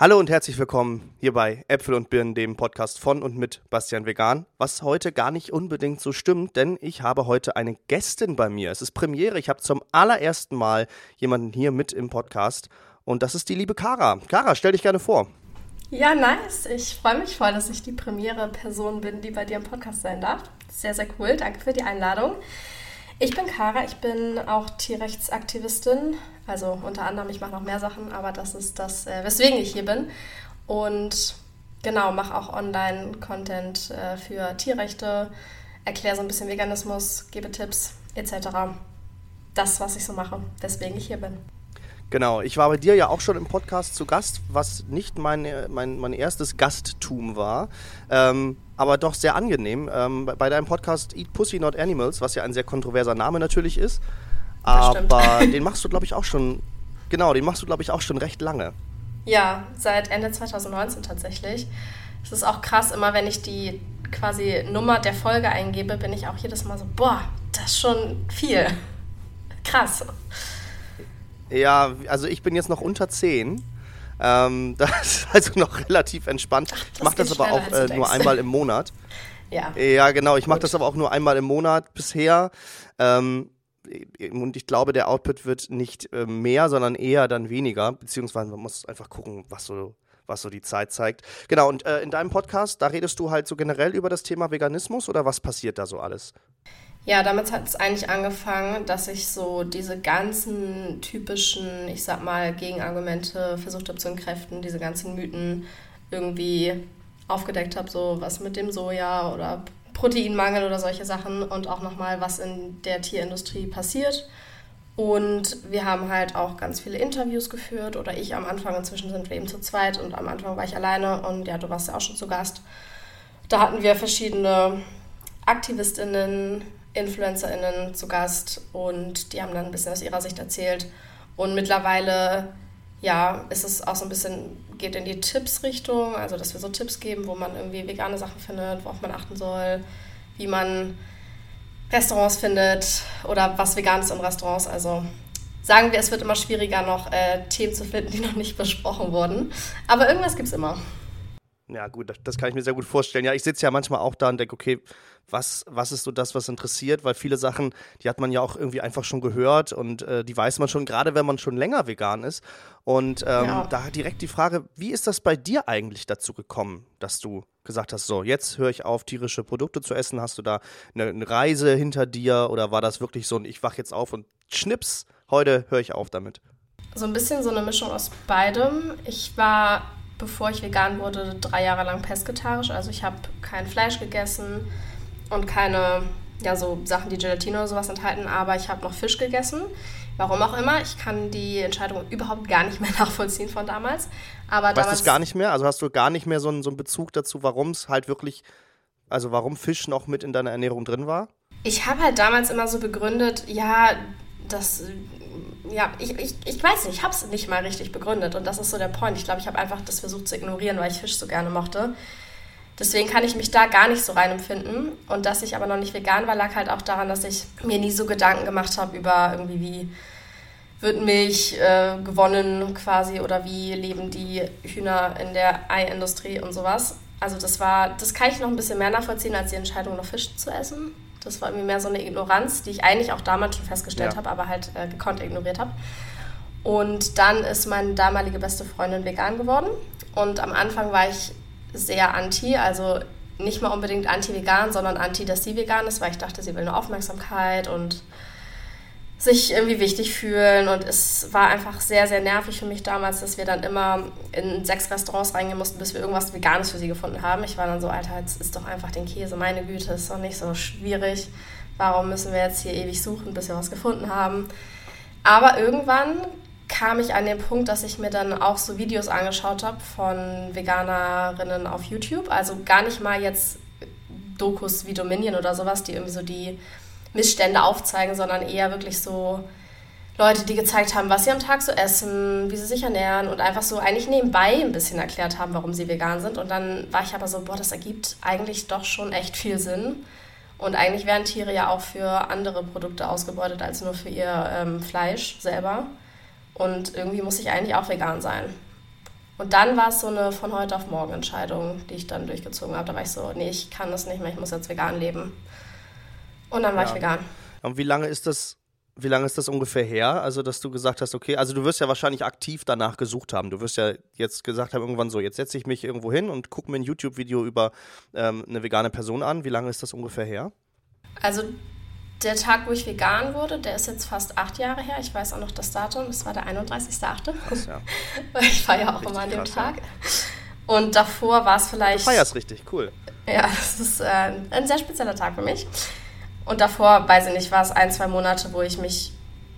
Hallo und herzlich willkommen hier bei Äpfel und Birnen, dem Podcast von und mit Bastian Vegan. Was heute gar nicht unbedingt so stimmt, denn ich habe heute eine Gästin bei mir. Es ist Premiere. Ich habe zum allerersten Mal jemanden hier mit im Podcast und das ist die liebe Kara. Kara, stell dich gerne vor. Ja, nice. Ich freue mich voll, dass ich die premiere Person bin, die bei dir im Podcast sein darf. Sehr, sehr cool. Danke für die Einladung. Ich bin Kara, ich bin auch Tierrechtsaktivistin. Also unter anderem, ich mache noch mehr Sachen, aber das ist das, äh, weswegen ich hier bin. Und genau, mache auch Online-Content äh, für Tierrechte, erkläre so ein bisschen Veganismus, gebe Tipps etc. Das, was ich so mache, weswegen ich hier bin. Genau, ich war bei dir ja auch schon im Podcast zu Gast, was nicht mein, mein, mein erstes Gasttum war, ähm, aber doch sehr angenehm. Ähm, bei deinem Podcast Eat Pussy Not Animals, was ja ein sehr kontroverser Name natürlich ist, aber den machst du, glaube ich, auch schon, genau, den machst du, glaube ich, auch schon recht lange. Ja, seit Ende 2019 tatsächlich. Es ist auch krass, immer wenn ich die quasi Nummer der Folge eingebe, bin ich auch jedes Mal so, boah, das ist schon viel. Krass. Ja, also ich bin jetzt noch unter 10. Ähm, das ist also noch relativ entspannt. Ach, ich mache das aber auch äh, nur einmal im Monat. ja. Ja, genau. Ich mache das aber auch nur einmal im Monat bisher. Ähm, und ich glaube, der Output wird nicht äh, mehr, sondern eher dann weniger. Beziehungsweise man muss einfach gucken, was so, was so die Zeit zeigt. Genau, und äh, in deinem Podcast, da redest du halt so generell über das Thema Veganismus oder was passiert da so alles? Ja, damit hat es eigentlich angefangen, dass ich so diese ganzen typischen, ich sag mal, Gegenargumente versucht habe zu entkräften, diese ganzen Mythen irgendwie aufgedeckt habe, so was mit dem Soja oder Proteinmangel oder solche Sachen und auch nochmal, was in der Tierindustrie passiert. Und wir haben halt auch ganz viele Interviews geführt oder ich am Anfang, inzwischen sind wir eben zu zweit und am Anfang war ich alleine und ja, du warst ja auch schon zu Gast. Da hatten wir verschiedene AktivistInnen, InfluencerInnen zu Gast und die haben dann ein bisschen aus ihrer Sicht erzählt. Und mittlerweile, ja, ist es auch so ein bisschen, geht in die Tipps-Richtung, also dass wir so Tipps geben, wo man irgendwie vegane Sachen findet, worauf man achten soll, wie man Restaurants findet oder was vegan ist in Restaurants. Also sagen wir, es wird immer schwieriger, noch äh, Themen zu finden, die noch nicht besprochen wurden. Aber irgendwas gibt es immer. Ja, gut, das kann ich mir sehr gut vorstellen. Ja, ich sitze ja manchmal auch da und denke, okay, was, was ist so das, was interessiert? Weil viele Sachen, die hat man ja auch irgendwie einfach schon gehört und äh, die weiß man schon, gerade wenn man schon länger vegan ist. Und ähm, ja. da direkt die Frage, wie ist das bei dir eigentlich dazu gekommen, dass du gesagt hast, so, jetzt höre ich auf, tierische Produkte zu essen? Hast du da eine, eine Reise hinter dir oder war das wirklich so ein, ich wache jetzt auf und schnips, heute höre ich auf damit? So ein bisschen so eine Mischung aus beidem. Ich war bevor ich vegan wurde, drei Jahre lang pesketarisch. Also ich habe kein Fleisch gegessen und keine, ja, so Sachen, die Gelatine oder sowas enthalten, aber ich habe noch Fisch gegessen. Warum auch immer, ich kann die Entscheidung überhaupt gar nicht mehr nachvollziehen von damals. Aber weißt du es gar nicht mehr? Also hast du gar nicht mehr so einen, so einen Bezug dazu, warum es halt wirklich, also warum Fisch noch mit in deiner Ernährung drin war? Ich habe halt damals immer so begründet, ja, das ja, ich, ich, ich weiß nicht, ich habe es nicht mal richtig begründet und das ist so der Point. Ich glaube, ich habe einfach das versucht zu ignorieren, weil ich Fisch so gerne mochte. Deswegen kann ich mich da gar nicht so rein empfinden. Und dass ich aber noch nicht vegan war, lag halt auch daran, dass ich mir nie so Gedanken gemacht habe über irgendwie, wie wird Milch äh, gewonnen quasi oder wie leben die Hühner in der Eiindustrie und sowas. Also das war, das kann ich noch ein bisschen mehr nachvollziehen, als die Entscheidung, noch Fisch zu essen. Das war irgendwie mehr so eine Ignoranz, die ich eigentlich auch damals schon festgestellt ja. habe, aber halt äh, gekonnt ignoriert habe. Und dann ist meine damalige beste Freundin vegan geworden. Und am Anfang war ich sehr anti, also nicht mal unbedingt anti-vegan, sondern anti, dass sie vegan ist, weil ich dachte, sie will nur Aufmerksamkeit und sich irgendwie wichtig fühlen. Und es war einfach sehr, sehr nervig für mich damals, dass wir dann immer in sechs Restaurants reingehen mussten, bis wir irgendwas Veganes für sie gefunden haben. Ich war dann so, Alter, jetzt ist doch einfach den Käse, meine Güte, ist doch nicht so schwierig. Warum müssen wir jetzt hier ewig suchen, bis wir was gefunden haben? Aber irgendwann kam ich an den Punkt, dass ich mir dann auch so Videos angeschaut habe von Veganerinnen auf YouTube. Also gar nicht mal jetzt Dokus wie Dominion oder sowas, die irgendwie so die Missstände aufzeigen, sondern eher wirklich so Leute, die gezeigt haben, was sie am Tag so essen, wie sie sich ernähren und einfach so eigentlich nebenbei ein bisschen erklärt haben, warum sie vegan sind. Und dann war ich aber so, boah, das ergibt eigentlich doch schon echt viel Sinn. Und eigentlich werden Tiere ja auch für andere Produkte ausgebeutet als nur für ihr ähm, Fleisch selber. Und irgendwie muss ich eigentlich auch vegan sein. Und dann war es so eine von heute auf morgen Entscheidung, die ich dann durchgezogen habe. Da war ich so, nee, ich kann das nicht mehr, ich muss jetzt vegan leben. Und dann war ja. ich vegan. Und wie lange ist das, wie lange ist das ungefähr her? Also, dass du gesagt hast, okay, also du wirst ja wahrscheinlich aktiv danach gesucht haben. Du wirst ja jetzt gesagt haben, irgendwann so, jetzt setze ich mich irgendwo hin und gucke mir ein YouTube-Video über ähm, eine vegane Person an. Wie lange ist das ungefähr her? Also der Tag, wo ich vegan wurde, der ist jetzt fast acht Jahre her. Ich weiß auch noch das Datum. Das war der 31.8. Ja. ich feiere ja auch richtig immer an dem krass, Tag. Ja. Und davor war es vielleicht. Du feierst richtig, cool. Ja, es ist äh, ein sehr spezieller Tag für mich. Und davor, weiß ich nicht, war es ein, zwei Monate, wo ich mich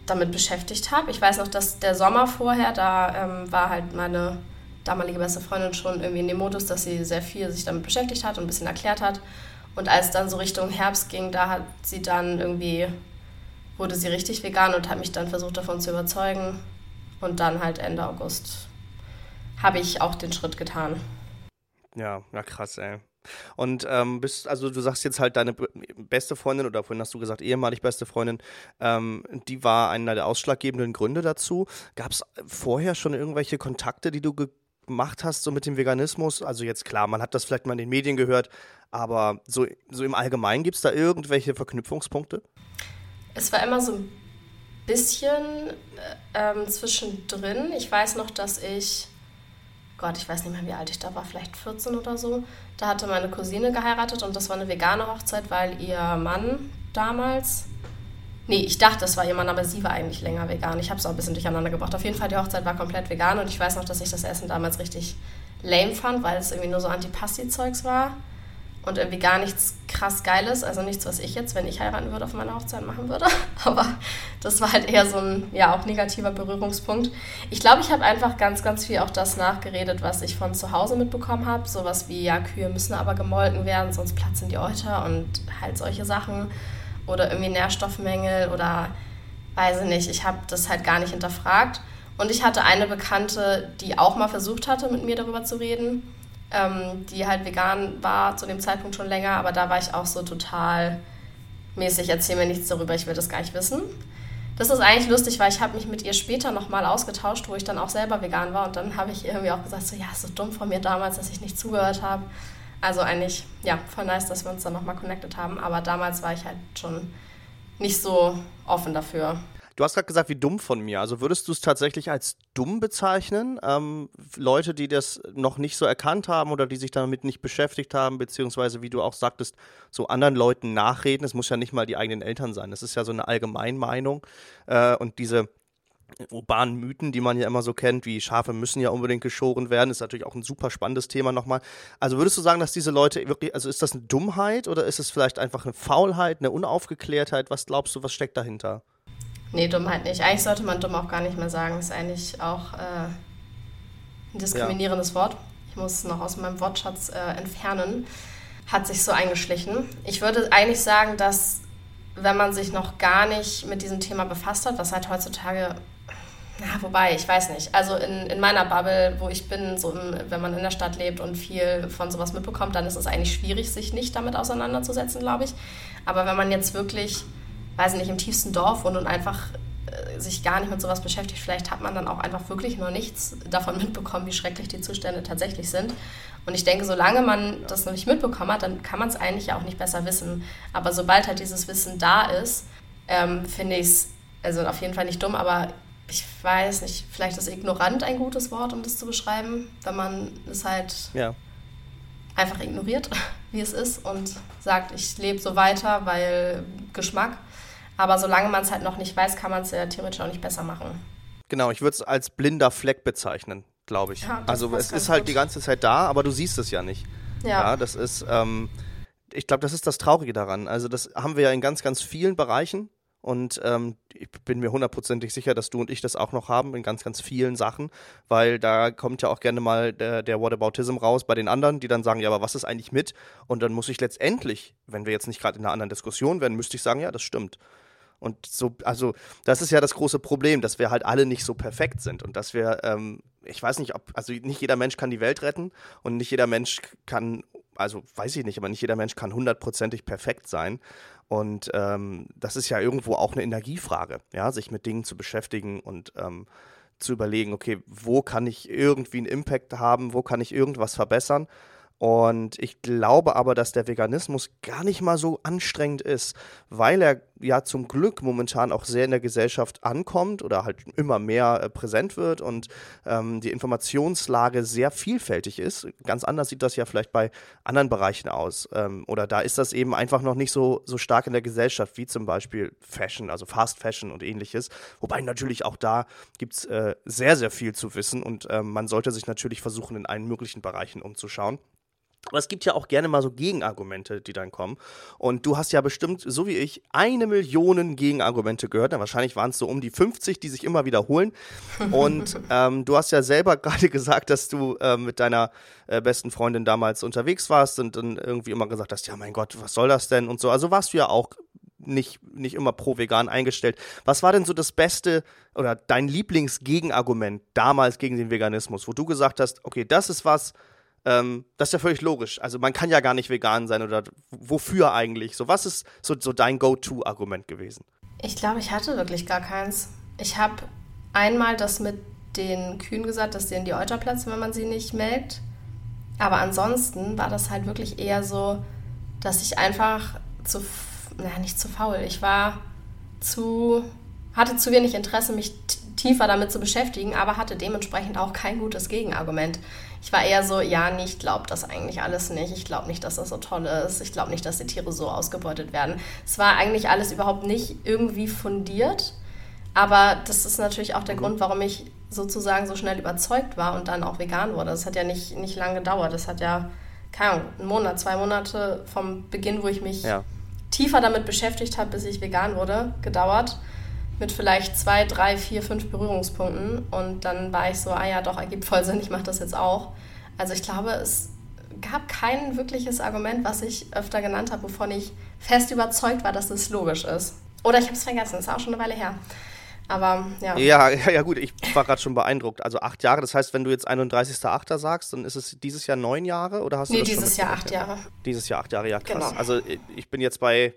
damit beschäftigt habe. Ich weiß noch, dass der Sommer vorher, da ähm, war halt meine damalige beste Freundin schon irgendwie in dem Modus, dass sie sehr viel sich damit beschäftigt hat und ein bisschen erklärt hat. Und als dann so Richtung Herbst ging, da hat sie dann irgendwie, wurde sie richtig vegan und hat mich dann versucht davon zu überzeugen. Und dann halt Ende August habe ich auch den Schritt getan. Ja, na krass, ey. Und ähm, bist, also du sagst jetzt halt deine beste Freundin oder vorhin hast du gesagt, ehemalig beste Freundin, ähm, die war einer der ausschlaggebenden Gründe dazu. Gab es vorher schon irgendwelche Kontakte, die du gemacht hast, so mit dem Veganismus? Also jetzt klar, man hat das vielleicht mal in den Medien gehört, aber so, so im Allgemeinen gibt es da irgendwelche Verknüpfungspunkte? Es war immer so ein bisschen äh, ähm, zwischendrin. Ich weiß noch, dass ich, Gott, ich weiß nicht mehr, wie alt ich da war, vielleicht 14 oder so. Da hatte meine Cousine geheiratet und das war eine vegane Hochzeit, weil ihr Mann damals Nee, ich dachte, es war ihr Mann, aber sie war eigentlich länger vegan. Ich habe es auch ein bisschen durcheinander gebracht. Auf jeden Fall, die Hochzeit war komplett vegan und ich weiß noch, dass ich das Essen damals richtig lame fand, weil es irgendwie nur so Antipasti-Zeugs war und irgendwie gar nichts krass Geiles. Also nichts, was ich jetzt, wenn ich heiraten würde, auf meiner Hochzeit machen würde. Aber das war halt eher so ein, ja, auch negativer Berührungspunkt. Ich glaube, ich habe einfach ganz, ganz viel auch das nachgeredet, was ich von zu Hause mitbekommen habe. Sowas wie, ja, Kühe müssen aber gemolken werden, sonst platzen die Euter und halt solche Sachen oder irgendwie Nährstoffmängel oder weiß ich nicht. Ich habe das halt gar nicht hinterfragt. Und ich hatte eine Bekannte, die auch mal versucht hatte, mit mir darüber zu reden, ähm, die halt vegan war zu dem Zeitpunkt schon länger, aber da war ich auch so total mäßig, erzähl mir nichts darüber, ich will das gar nicht wissen. Das ist eigentlich lustig, weil ich habe mich mit ihr später nochmal ausgetauscht, wo ich dann auch selber vegan war und dann habe ich irgendwie auch gesagt, so ja, so dumm von mir damals, dass ich nicht zugehört habe. Also eigentlich, ja, voll nice, dass wir uns dann nochmal connected haben. Aber damals war ich halt schon nicht so offen dafür. Du hast gerade gesagt, wie dumm von mir. Also würdest du es tatsächlich als dumm bezeichnen? Ähm, Leute, die das noch nicht so erkannt haben oder die sich damit nicht beschäftigt haben, beziehungsweise wie du auch sagtest, so anderen Leuten nachreden. Es muss ja nicht mal die eigenen Eltern sein. Das ist ja so eine Allgemeinmeinung. Äh, und diese urbanen Mythen, die man ja immer so kennt, wie Schafe müssen ja unbedingt geschoren werden, ist natürlich auch ein super spannendes Thema nochmal. Also würdest du sagen, dass diese Leute wirklich, also ist das eine Dummheit oder ist es vielleicht einfach eine Faulheit, eine Unaufgeklärtheit? Was glaubst du, was steckt dahinter? Nee, Dummheit nicht. Eigentlich sollte man dumm auch gar nicht mehr sagen. Ist eigentlich auch äh, ein diskriminierendes ja. Wort. Ich muss es noch aus meinem Wortschatz äh, entfernen. Hat sich so eingeschlichen. Ich würde eigentlich sagen, dass wenn man sich noch gar nicht mit diesem Thema befasst hat, was halt heutzutage na, wobei, ich weiß nicht. Also in, in meiner Bubble, wo ich bin, so im, wenn man in der Stadt lebt und viel von sowas mitbekommt, dann ist es eigentlich schwierig, sich nicht damit auseinanderzusetzen, glaube ich. Aber wenn man jetzt wirklich, weiß nicht, im tiefsten Dorf wohnt und einfach äh, sich gar nicht mit sowas beschäftigt, vielleicht hat man dann auch einfach wirklich noch nichts davon mitbekommen, wie schrecklich die Zustände tatsächlich sind. Und ich denke, solange man das noch nicht mitbekommen hat, dann kann man es eigentlich ja auch nicht besser wissen. Aber sobald halt dieses Wissen da ist, ähm, finde ich es, also auf jeden Fall nicht dumm, aber ich weiß nicht, vielleicht ist ignorant ein gutes Wort, um das zu beschreiben, wenn man es halt ja. einfach ignoriert, wie es ist und sagt, ich lebe so weiter, weil Geschmack. Aber solange man es halt noch nicht weiß, kann man es ja theoretisch auch nicht besser machen. Genau, ich würde es als blinder Fleck bezeichnen, glaube ich. Ja, also es ist halt gut. die ganze Zeit da, aber du siehst es ja nicht. Ja, ja das ist, ähm, ich glaube, das ist das Traurige daran. Also das haben wir ja in ganz, ganz vielen Bereichen und ähm, ich bin mir hundertprozentig sicher, dass du und ich das auch noch haben in ganz, ganz vielen Sachen, weil da kommt ja auch gerne mal der, der Whataboutism raus bei den anderen, die dann sagen, ja, aber was ist eigentlich mit? Und dann muss ich letztendlich, wenn wir jetzt nicht gerade in einer anderen Diskussion wären, müsste ich sagen, ja, das stimmt. Und so, also das ist ja das große Problem, dass wir halt alle nicht so perfekt sind und dass wir, ähm, ich weiß nicht, ob, also nicht jeder Mensch kann die Welt retten und nicht jeder Mensch kann, also weiß ich nicht, aber nicht jeder Mensch kann hundertprozentig perfekt sein. Und ähm, das ist ja irgendwo auch eine Energiefrage, ja, sich mit Dingen zu beschäftigen und ähm, zu überlegen, okay, wo kann ich irgendwie einen Impact haben, wo kann ich irgendwas verbessern und ich glaube aber, dass der Veganismus gar nicht mal so anstrengend ist, weil er ja zum Glück momentan auch sehr in der Gesellschaft ankommt oder halt immer mehr äh, präsent wird und ähm, die Informationslage sehr vielfältig ist. Ganz anders sieht das ja vielleicht bei anderen Bereichen aus. Ähm, oder da ist das eben einfach noch nicht so, so stark in der Gesellschaft, wie zum Beispiel Fashion, also Fast Fashion und ähnliches. Wobei natürlich auch da gibt es äh, sehr, sehr viel zu wissen und ähm, man sollte sich natürlich versuchen, in allen möglichen Bereichen umzuschauen. Aber es gibt ja auch gerne mal so Gegenargumente, die dann kommen. Und du hast ja bestimmt, so wie ich, eine Million Gegenargumente gehört. Ja, wahrscheinlich waren es so um die 50, die sich immer wiederholen. Und ähm, du hast ja selber gerade gesagt, dass du äh, mit deiner äh, besten Freundin damals unterwegs warst und dann irgendwie immer gesagt hast, ja mein Gott, was soll das denn und so. Also warst du ja auch nicht, nicht immer pro vegan eingestellt. Was war denn so das Beste oder dein Lieblingsgegenargument damals gegen den Veganismus, wo du gesagt hast, okay, das ist was, ähm, das ist ja völlig logisch. Also man kann ja gar nicht vegan sein oder wofür eigentlich? So, was ist so, so dein Go-To-Argument gewesen? Ich glaube, ich hatte wirklich gar keins. Ich habe einmal das mit den Kühen gesagt, dass denen die Euter platzen, wenn man sie nicht melkt. Aber ansonsten war das halt wirklich eher so, dass ich einfach zu, naja, nicht zu faul. Ich war zu, hatte zu wenig Interesse, mich tiefer damit zu beschäftigen, aber hatte dementsprechend auch kein gutes Gegenargument. Ich war eher so, ja, nee, ich glaube das eigentlich alles nicht. Ich glaube nicht, dass das so toll ist. Ich glaube nicht, dass die Tiere so ausgebeutet werden. Es war eigentlich alles überhaupt nicht irgendwie fundiert. Aber das ist natürlich auch der mhm. Grund, warum ich sozusagen so schnell überzeugt war und dann auch vegan wurde. Das hat ja nicht, nicht lange gedauert. Das hat ja, keine Ahnung, einen Monat, zwei Monate vom Beginn, wo ich mich ja. tiefer damit beschäftigt habe, bis ich vegan wurde, gedauert mit vielleicht zwei, drei, vier, fünf Berührungspunkten. Und dann war ich so, ah ja, doch, ergibt voll Sinn, ich mache das jetzt auch. Also ich glaube, es gab kein wirkliches Argument, was ich öfter genannt habe, wovon ich fest überzeugt war, dass es logisch ist. Oder ich habe es vergessen, das ist auch schon eine Weile her. Aber ja. Ja, ja, gut, ich war gerade schon beeindruckt. Also acht Jahre, das heißt, wenn du jetzt 31.8. sagst, dann ist es dieses Jahr neun Jahre oder hast du Nee, dieses Jahr acht Jahre. Dieses Jahr acht Jahre, ja krass. Genau. Also ich bin jetzt bei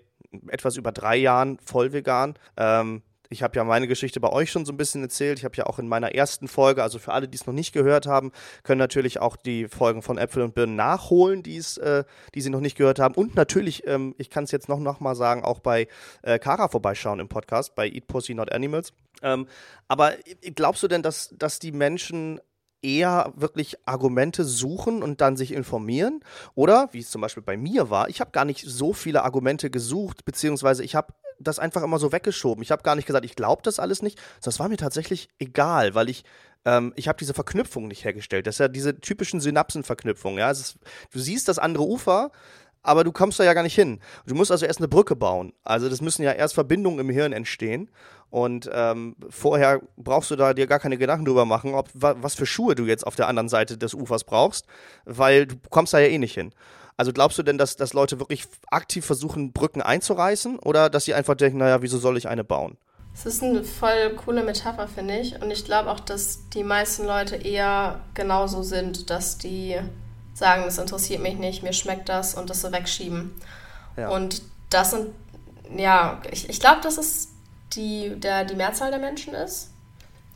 etwas über drei Jahren voll vegan. Ähm, ich habe ja meine Geschichte bei euch schon so ein bisschen erzählt. Ich habe ja auch in meiner ersten Folge, also für alle, die es noch nicht gehört haben, können natürlich auch die Folgen von Äpfel und Birnen nachholen, die's, äh, die sie noch nicht gehört haben. Und natürlich, ähm, ich kann es jetzt noch, noch mal sagen, auch bei äh, Kara vorbeischauen im Podcast, bei Eat Pussy Not Animals. Ähm, aber glaubst du denn, dass, dass die Menschen eher wirklich Argumente suchen und dann sich informieren. Oder, wie es zum Beispiel bei mir war, ich habe gar nicht so viele Argumente gesucht, beziehungsweise ich habe das einfach immer so weggeschoben. Ich habe gar nicht gesagt, ich glaube das alles nicht. Das war mir tatsächlich egal, weil ich ähm, ich habe diese Verknüpfung nicht hergestellt. Das ist ja diese typischen Synapsenverknüpfungen. Ja? Ist, du siehst das andere Ufer, aber du kommst da ja gar nicht hin. Du musst also erst eine Brücke bauen. Also das müssen ja erst Verbindungen im Hirn entstehen. Und ähm, vorher brauchst du da dir gar keine Gedanken drüber machen, ob was für Schuhe du jetzt auf der anderen Seite des Ufers brauchst, weil du kommst da ja eh nicht hin. Also glaubst du denn, dass, dass Leute wirklich aktiv versuchen, Brücken einzureißen oder dass sie einfach denken, naja, wieso soll ich eine bauen? Das ist eine voll coole Metapher, finde ich. Und ich glaube auch, dass die meisten Leute eher genauso sind, dass die sagen, das interessiert mich nicht, mir schmeckt das und das so wegschieben. Ja. Und das sind, ja, ich, ich glaube, dass es die, der, die Mehrzahl der Menschen ist.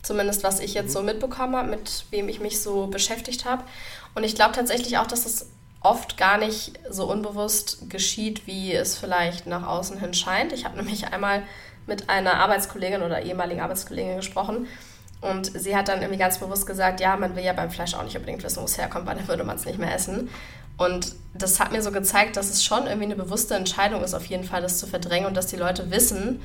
Zumindest was ich jetzt mhm. so mitbekommen habe, mit wem ich mich so beschäftigt habe. Und ich glaube tatsächlich auch, dass es oft gar nicht so unbewusst geschieht, wie es vielleicht nach außen hin scheint. Ich habe nämlich einmal mit einer Arbeitskollegin oder ehemaligen Arbeitskollegin gesprochen und sie hat dann irgendwie ganz bewusst gesagt, ja, man will ja beim Fleisch auch nicht unbedingt wissen, wo es herkommt, weil dann würde man es nicht mehr essen. Und das hat mir so gezeigt, dass es schon irgendwie eine bewusste Entscheidung ist, auf jeden Fall das zu verdrängen und dass die Leute wissen,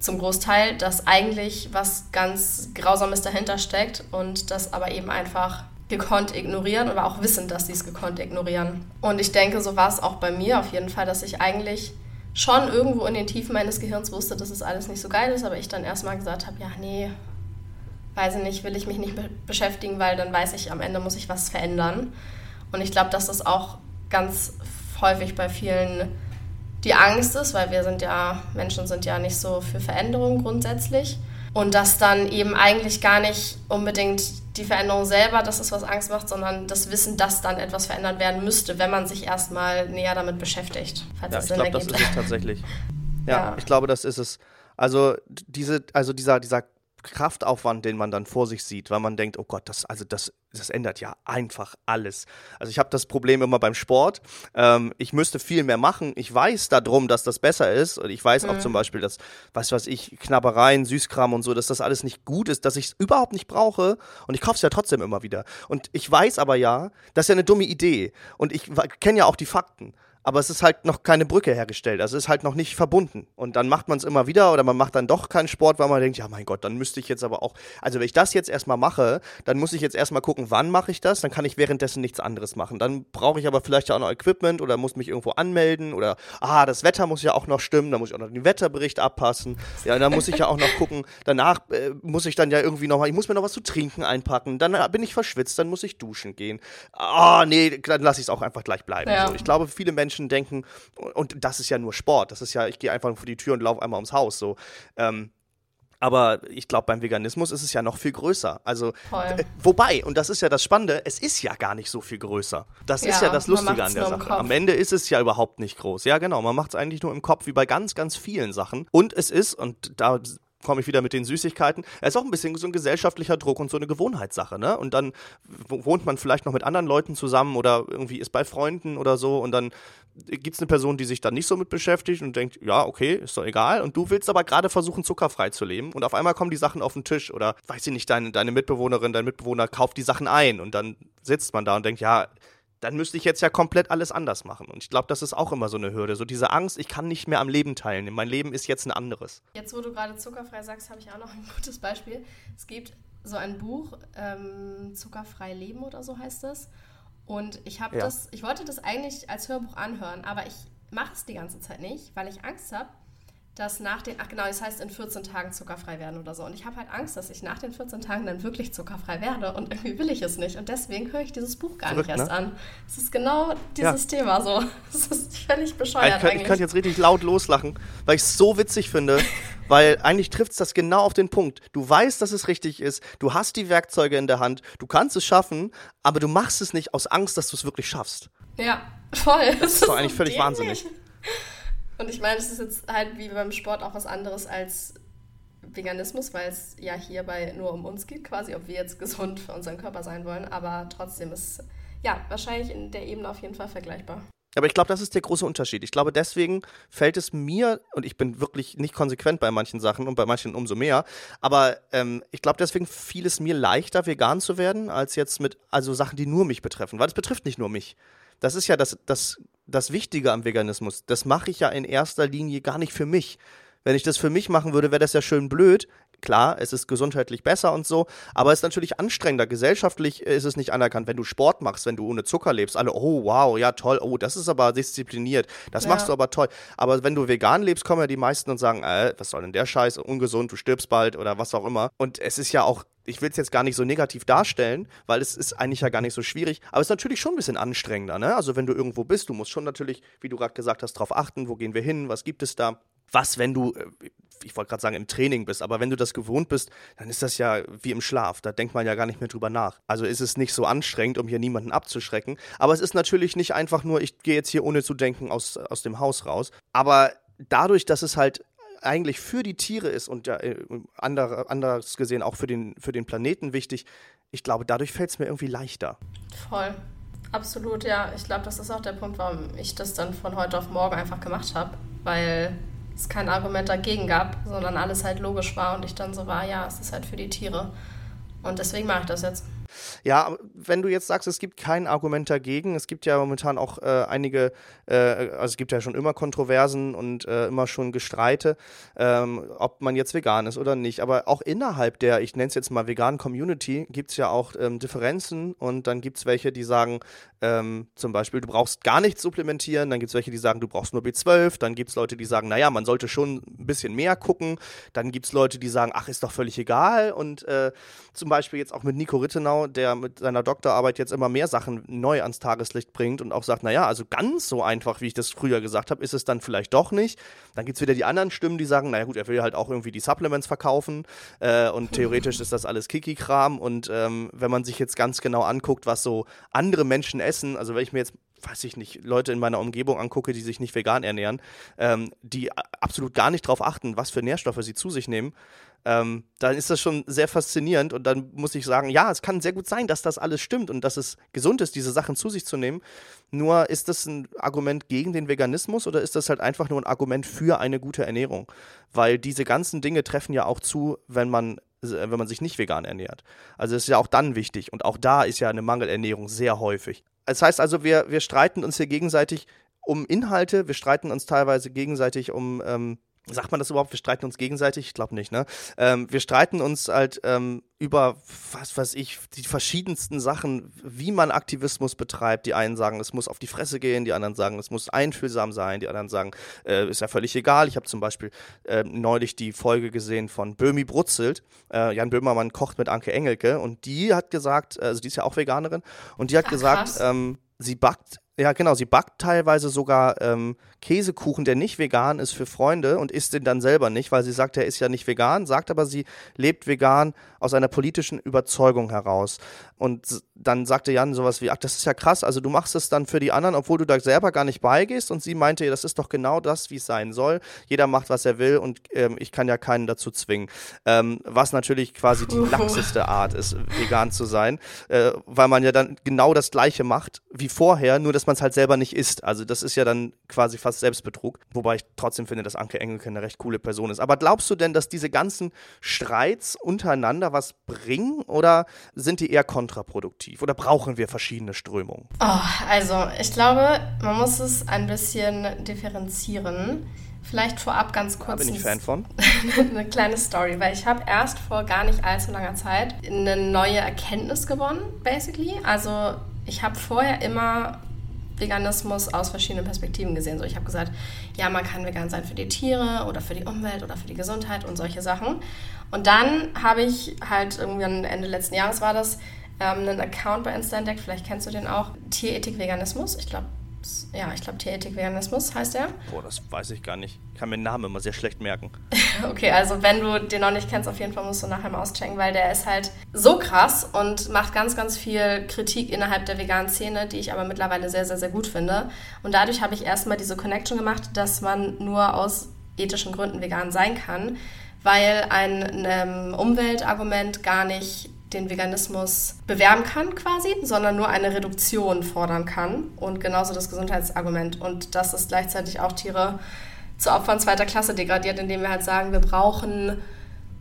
zum Großteil, dass eigentlich was ganz Grausames dahinter steckt und das aber eben einfach gekonnt ignorieren oder auch wissen, dass sie es gekonnt ignorieren. Und ich denke, so war es auch bei mir auf jeden Fall, dass ich eigentlich schon irgendwo in den Tiefen meines Gehirns wusste, dass es alles nicht so geil ist, aber ich dann erstmal gesagt habe, ja, nee, weiß ich nicht, will ich mich nicht beschäftigen, weil dann weiß ich, am Ende muss ich was verändern. Und ich glaube, dass das auch ganz häufig bei vielen die Angst ist, weil wir sind ja, Menschen sind ja nicht so für Veränderung grundsätzlich. Und dass dann eben eigentlich gar nicht unbedingt die Veränderung selber das ist, was Angst macht, sondern das Wissen, dass dann etwas verändert werden müsste, wenn man sich erstmal näher damit beschäftigt. Falls ja, ich glaube, das ist es tatsächlich. Ja, ja, ich glaube, das ist es. Also diese, also dieser, dieser Kraftaufwand, den man dann vor sich sieht, weil man denkt, oh Gott, das, also das, das ändert ja einfach alles. Also ich habe das Problem immer beim Sport. Ähm, ich müsste viel mehr machen. Ich weiß darum, dass das besser ist. Und ich weiß mhm. auch zum Beispiel, dass, was weiß ich, Knabbereien, Süßkram und so, dass das alles nicht gut ist, dass ich es überhaupt nicht brauche. Und ich kaufe es ja trotzdem immer wieder. Und ich weiß aber ja, das ist ja eine dumme Idee. Und ich kenne ja auch die Fakten aber es ist halt noch keine Brücke hergestellt. Also es ist halt noch nicht verbunden. Und dann macht man es immer wieder oder man macht dann doch keinen Sport, weil man denkt, ja mein Gott, dann müsste ich jetzt aber auch, also wenn ich das jetzt erstmal mache, dann muss ich jetzt erstmal gucken, wann mache ich das, dann kann ich währenddessen nichts anderes machen. Dann brauche ich aber vielleicht auch noch Equipment oder muss mich irgendwo anmelden oder, ah, das Wetter muss ja auch noch stimmen, dann muss ich auch noch den Wetterbericht abpassen. Ja, dann muss ich ja auch noch gucken, danach äh, muss ich dann ja irgendwie noch mal, ich muss mir noch was zu trinken einpacken, dann bin ich verschwitzt, dann muss ich duschen gehen. Ah, nee, dann lasse ich es auch einfach gleich bleiben. Ja. So, ich glaube, viele Menschen Menschen denken, und das ist ja nur Sport, das ist ja, ich gehe einfach vor die Tür und laufe einmal ums Haus, so. Ähm, aber ich glaube, beim Veganismus ist es ja noch viel größer. Also, äh, wobei, und das ist ja das Spannende, es ist ja gar nicht so viel größer. Das ja, ist ja das Lustige an der Sache. Am Ende ist es ja überhaupt nicht groß. Ja, genau, man macht es eigentlich nur im Kopf, wie bei ganz, ganz vielen Sachen. Und es ist, und da komme ich wieder mit den Süßigkeiten. Es ist auch ein bisschen so ein gesellschaftlicher Druck und so eine Gewohnheitssache, ne? Und dann wohnt man vielleicht noch mit anderen Leuten zusammen oder irgendwie ist bei Freunden oder so und dann gibt es eine Person, die sich dann nicht so mit beschäftigt und denkt, ja, okay, ist doch egal. Und du willst aber gerade versuchen, zuckerfrei zu leben und auf einmal kommen die Sachen auf den Tisch oder, weiß ich nicht, deine, deine Mitbewohnerin, dein Mitbewohner kauft die Sachen ein und dann sitzt man da und denkt, ja, dann müsste ich jetzt ja komplett alles anders machen. Und ich glaube, das ist auch immer so eine Hürde. So diese Angst, ich kann nicht mehr am Leben teilnehmen. Mein Leben ist jetzt ein anderes. Jetzt, wo du gerade zuckerfrei sagst, habe ich auch noch ein gutes Beispiel. Es gibt so ein Buch, ähm, Zuckerfrei Leben oder so heißt es. Und ich habe ja. das, ich wollte das eigentlich als Hörbuch anhören, aber ich mache es die ganze Zeit nicht, weil ich Angst habe, dass nach den, ach genau, das heißt in 14 Tagen zuckerfrei werden oder so. Und ich habe halt Angst, dass ich nach den 14 Tagen dann wirklich zuckerfrei werde und irgendwie will ich es nicht. Und deswegen höre ich dieses Buch gar Verrückt, nicht erst ne? an. Es ist genau dieses ja. Thema so. Es ist völlig bescheuert ich, kann, ich könnte jetzt richtig laut loslachen, weil ich es so witzig finde. weil eigentlich trifft es das genau auf den Punkt. Du weißt, dass es richtig ist, du hast die Werkzeuge in der Hand, du kannst es schaffen, aber du machst es nicht aus Angst, dass du es wirklich schaffst. Ja, voll. Das, das ist doch eigentlich völlig dämlich. wahnsinnig. Und ich meine, es ist jetzt halt wie beim Sport auch was anderes als Veganismus, weil es ja hierbei nur um uns geht, quasi, ob wir jetzt gesund für unseren Körper sein wollen. Aber trotzdem ist ja wahrscheinlich in der Ebene auf jeden Fall vergleichbar. Aber ich glaube, das ist der große Unterschied. Ich glaube, deswegen fällt es mir, und ich bin wirklich nicht konsequent bei manchen Sachen und bei manchen umso mehr, aber ähm, ich glaube, deswegen fiel es mir leichter, vegan zu werden, als jetzt mit also Sachen, die nur mich betreffen. Weil es betrifft nicht nur mich. Das ist ja das, das das Wichtige am Veganismus. Das mache ich ja in erster Linie gar nicht für mich. Wenn ich das für mich machen würde, wäre das ja schön blöd. Klar, es ist gesundheitlich besser und so, aber es ist natürlich anstrengender. Gesellschaftlich ist es nicht anerkannt, wenn du Sport machst, wenn du ohne Zucker lebst. Alle, oh wow, ja toll, oh, das ist aber diszipliniert, das ja. machst du aber toll. Aber wenn du vegan lebst, kommen ja die meisten und sagen, äh, was soll denn der Scheiß, ungesund, du stirbst bald oder was auch immer. Und es ist ja auch ich will es jetzt gar nicht so negativ darstellen, weil es ist eigentlich ja gar nicht so schwierig, aber es ist natürlich schon ein bisschen anstrengender. Ne? Also wenn du irgendwo bist, du musst schon natürlich, wie du gerade gesagt hast, darauf achten, wo gehen wir hin, was gibt es da. Was, wenn du, äh, ich wollte gerade sagen, im Training bist, aber wenn du das gewohnt bist, dann ist das ja wie im Schlaf. Da denkt man ja gar nicht mehr drüber nach. Also ist es nicht so anstrengend, um hier niemanden abzuschrecken. Aber es ist natürlich nicht einfach nur, ich gehe jetzt hier ohne zu denken aus, aus dem Haus raus. Aber dadurch, dass es halt eigentlich für die Tiere ist und ja, äh, andere, anders gesehen auch für den, für den Planeten wichtig, ich glaube, dadurch fällt es mir irgendwie leichter. Voll. Absolut, ja. Ich glaube, das ist auch der Punkt, warum ich das dann von heute auf morgen einfach gemacht habe, weil es kein Argument dagegen gab, sondern alles halt logisch war und ich dann so war, ja, es ist halt für die Tiere. Und deswegen mache ich das jetzt. Ja, wenn du jetzt sagst, es gibt kein Argument dagegen, es gibt ja momentan auch äh, einige, äh, also es gibt ja schon immer Kontroversen und äh, immer schon Gestreite, ähm, ob man jetzt vegan ist oder nicht. Aber auch innerhalb der, ich nenne es jetzt mal veganen Community, gibt es ja auch ähm, Differenzen und dann gibt es welche, die sagen, ähm, zum Beispiel, du brauchst gar nichts supplementieren, dann gibt es welche, die sagen, du brauchst nur B12, dann gibt es Leute, die sagen, naja, man sollte schon ein bisschen mehr gucken, dann gibt es Leute, die sagen, ach, ist doch völlig egal und äh, zum Beispiel jetzt auch mit Nico Rittenau, der mit seiner Doktorarbeit jetzt immer mehr Sachen neu ans Tageslicht bringt und auch sagt, naja, also ganz so einfach, wie ich das früher gesagt habe, ist es dann vielleicht doch nicht. Dann gibt es wieder die anderen Stimmen, die sagen, naja gut, er will halt auch irgendwie die Supplements verkaufen äh, und theoretisch ist das alles Kiki-Kram und ähm, wenn man sich jetzt ganz genau anguckt, was so andere Menschen essen, also wenn ich mir jetzt weiß ich nicht, Leute in meiner Umgebung angucke, die sich nicht vegan ernähren, ähm, die absolut gar nicht darauf achten, was für Nährstoffe sie zu sich nehmen, ähm, dann ist das schon sehr faszinierend und dann muss ich sagen, ja, es kann sehr gut sein, dass das alles stimmt und dass es gesund ist, diese Sachen zu sich zu nehmen. Nur ist das ein Argument gegen den Veganismus oder ist das halt einfach nur ein Argument für eine gute Ernährung? Weil diese ganzen Dinge treffen ja auch zu, wenn man wenn man sich nicht vegan ernährt. Also das ist ja auch dann wichtig und auch da ist ja eine Mangelernährung sehr häufig. Das heißt also, wir, wir streiten uns hier gegenseitig um Inhalte, wir streiten uns teilweise gegenseitig um ähm, Sagt man das überhaupt? Wir streiten uns gegenseitig? Ich glaube nicht, ne? Ähm, wir streiten uns halt ähm, über, was weiß ich, die verschiedensten Sachen, wie man Aktivismus betreibt. Die einen sagen, es muss auf die Fresse gehen, die anderen sagen, es muss einfühlsam sein, die anderen sagen, äh, ist ja völlig egal. Ich habe zum Beispiel äh, neulich die Folge gesehen von Böhmi Brutzelt. Äh, Jan Böhmermann kocht mit Anke Engelke und die hat gesagt, also die ist ja auch Veganerin, und die hat Ach, gesagt, ähm, sie backt ja, genau. Sie backt teilweise sogar ähm, Käsekuchen, der nicht vegan ist, für Freunde und isst den dann selber nicht, weil sie sagt, er ist ja nicht vegan, sagt aber, sie lebt vegan aus einer politischen Überzeugung heraus. Und dann sagte Jan sowas wie, ach, das ist ja krass, also du machst es dann für die anderen, obwohl du da selber gar nicht beigehst. Und sie meinte, das ist doch genau das, wie es sein soll. Jeder macht, was er will und ähm, ich kann ja keinen dazu zwingen. Ähm, was natürlich quasi die laxeste Art ist, vegan zu sein, äh, weil man ja dann genau das Gleiche macht wie vorher, nur dass man es halt selber nicht isst. Also das ist ja dann quasi fast Selbstbetrug. Wobei ich trotzdem finde, dass Anke Engelke eine recht coole Person ist. Aber glaubst du denn, dass diese ganzen Streits untereinander was bringen oder sind die eher kontraproduktiv? Oder brauchen wir verschiedene Strömungen? Oh, also ich glaube, man muss es ein bisschen differenzieren. Vielleicht vorab ganz kurz. Da bin ich Fan von. eine kleine Story, weil ich habe erst vor gar nicht allzu langer Zeit eine neue Erkenntnis gewonnen, basically. Also ich habe vorher immer Veganismus aus verschiedenen Perspektiven gesehen. So, ich habe gesagt, ja, man kann vegan sein für die Tiere oder für die Umwelt oder für die Gesundheit und solche Sachen. Und dann habe ich halt irgendwann Ende letzten Jahres war das ähm, einen Account bei Insta entdeckt, vielleicht kennst du den auch, Tierethik Veganismus. Ich glaube, ja, ich glaube, Tierethik Veganismus heißt er. Boah, das weiß ich gar nicht. Ich kann mir den Namen immer sehr schlecht merken. okay, also wenn du den noch nicht kennst, auf jeden Fall musst du nachher mal auschecken, weil der ist halt so krass und macht ganz, ganz viel Kritik innerhalb der veganen Szene, die ich aber mittlerweile sehr, sehr, sehr gut finde. Und dadurch habe ich erstmal diese Connection gemacht, dass man nur aus ethischen Gründen vegan sein kann, weil ein ähm, Umweltargument gar nicht den Veganismus bewerben kann quasi, sondern nur eine Reduktion fordern kann und genauso das Gesundheitsargument. Und das ist gleichzeitig auch Tiere zu Opfern zweiter Klasse degradiert, indem wir halt sagen, wir brauchen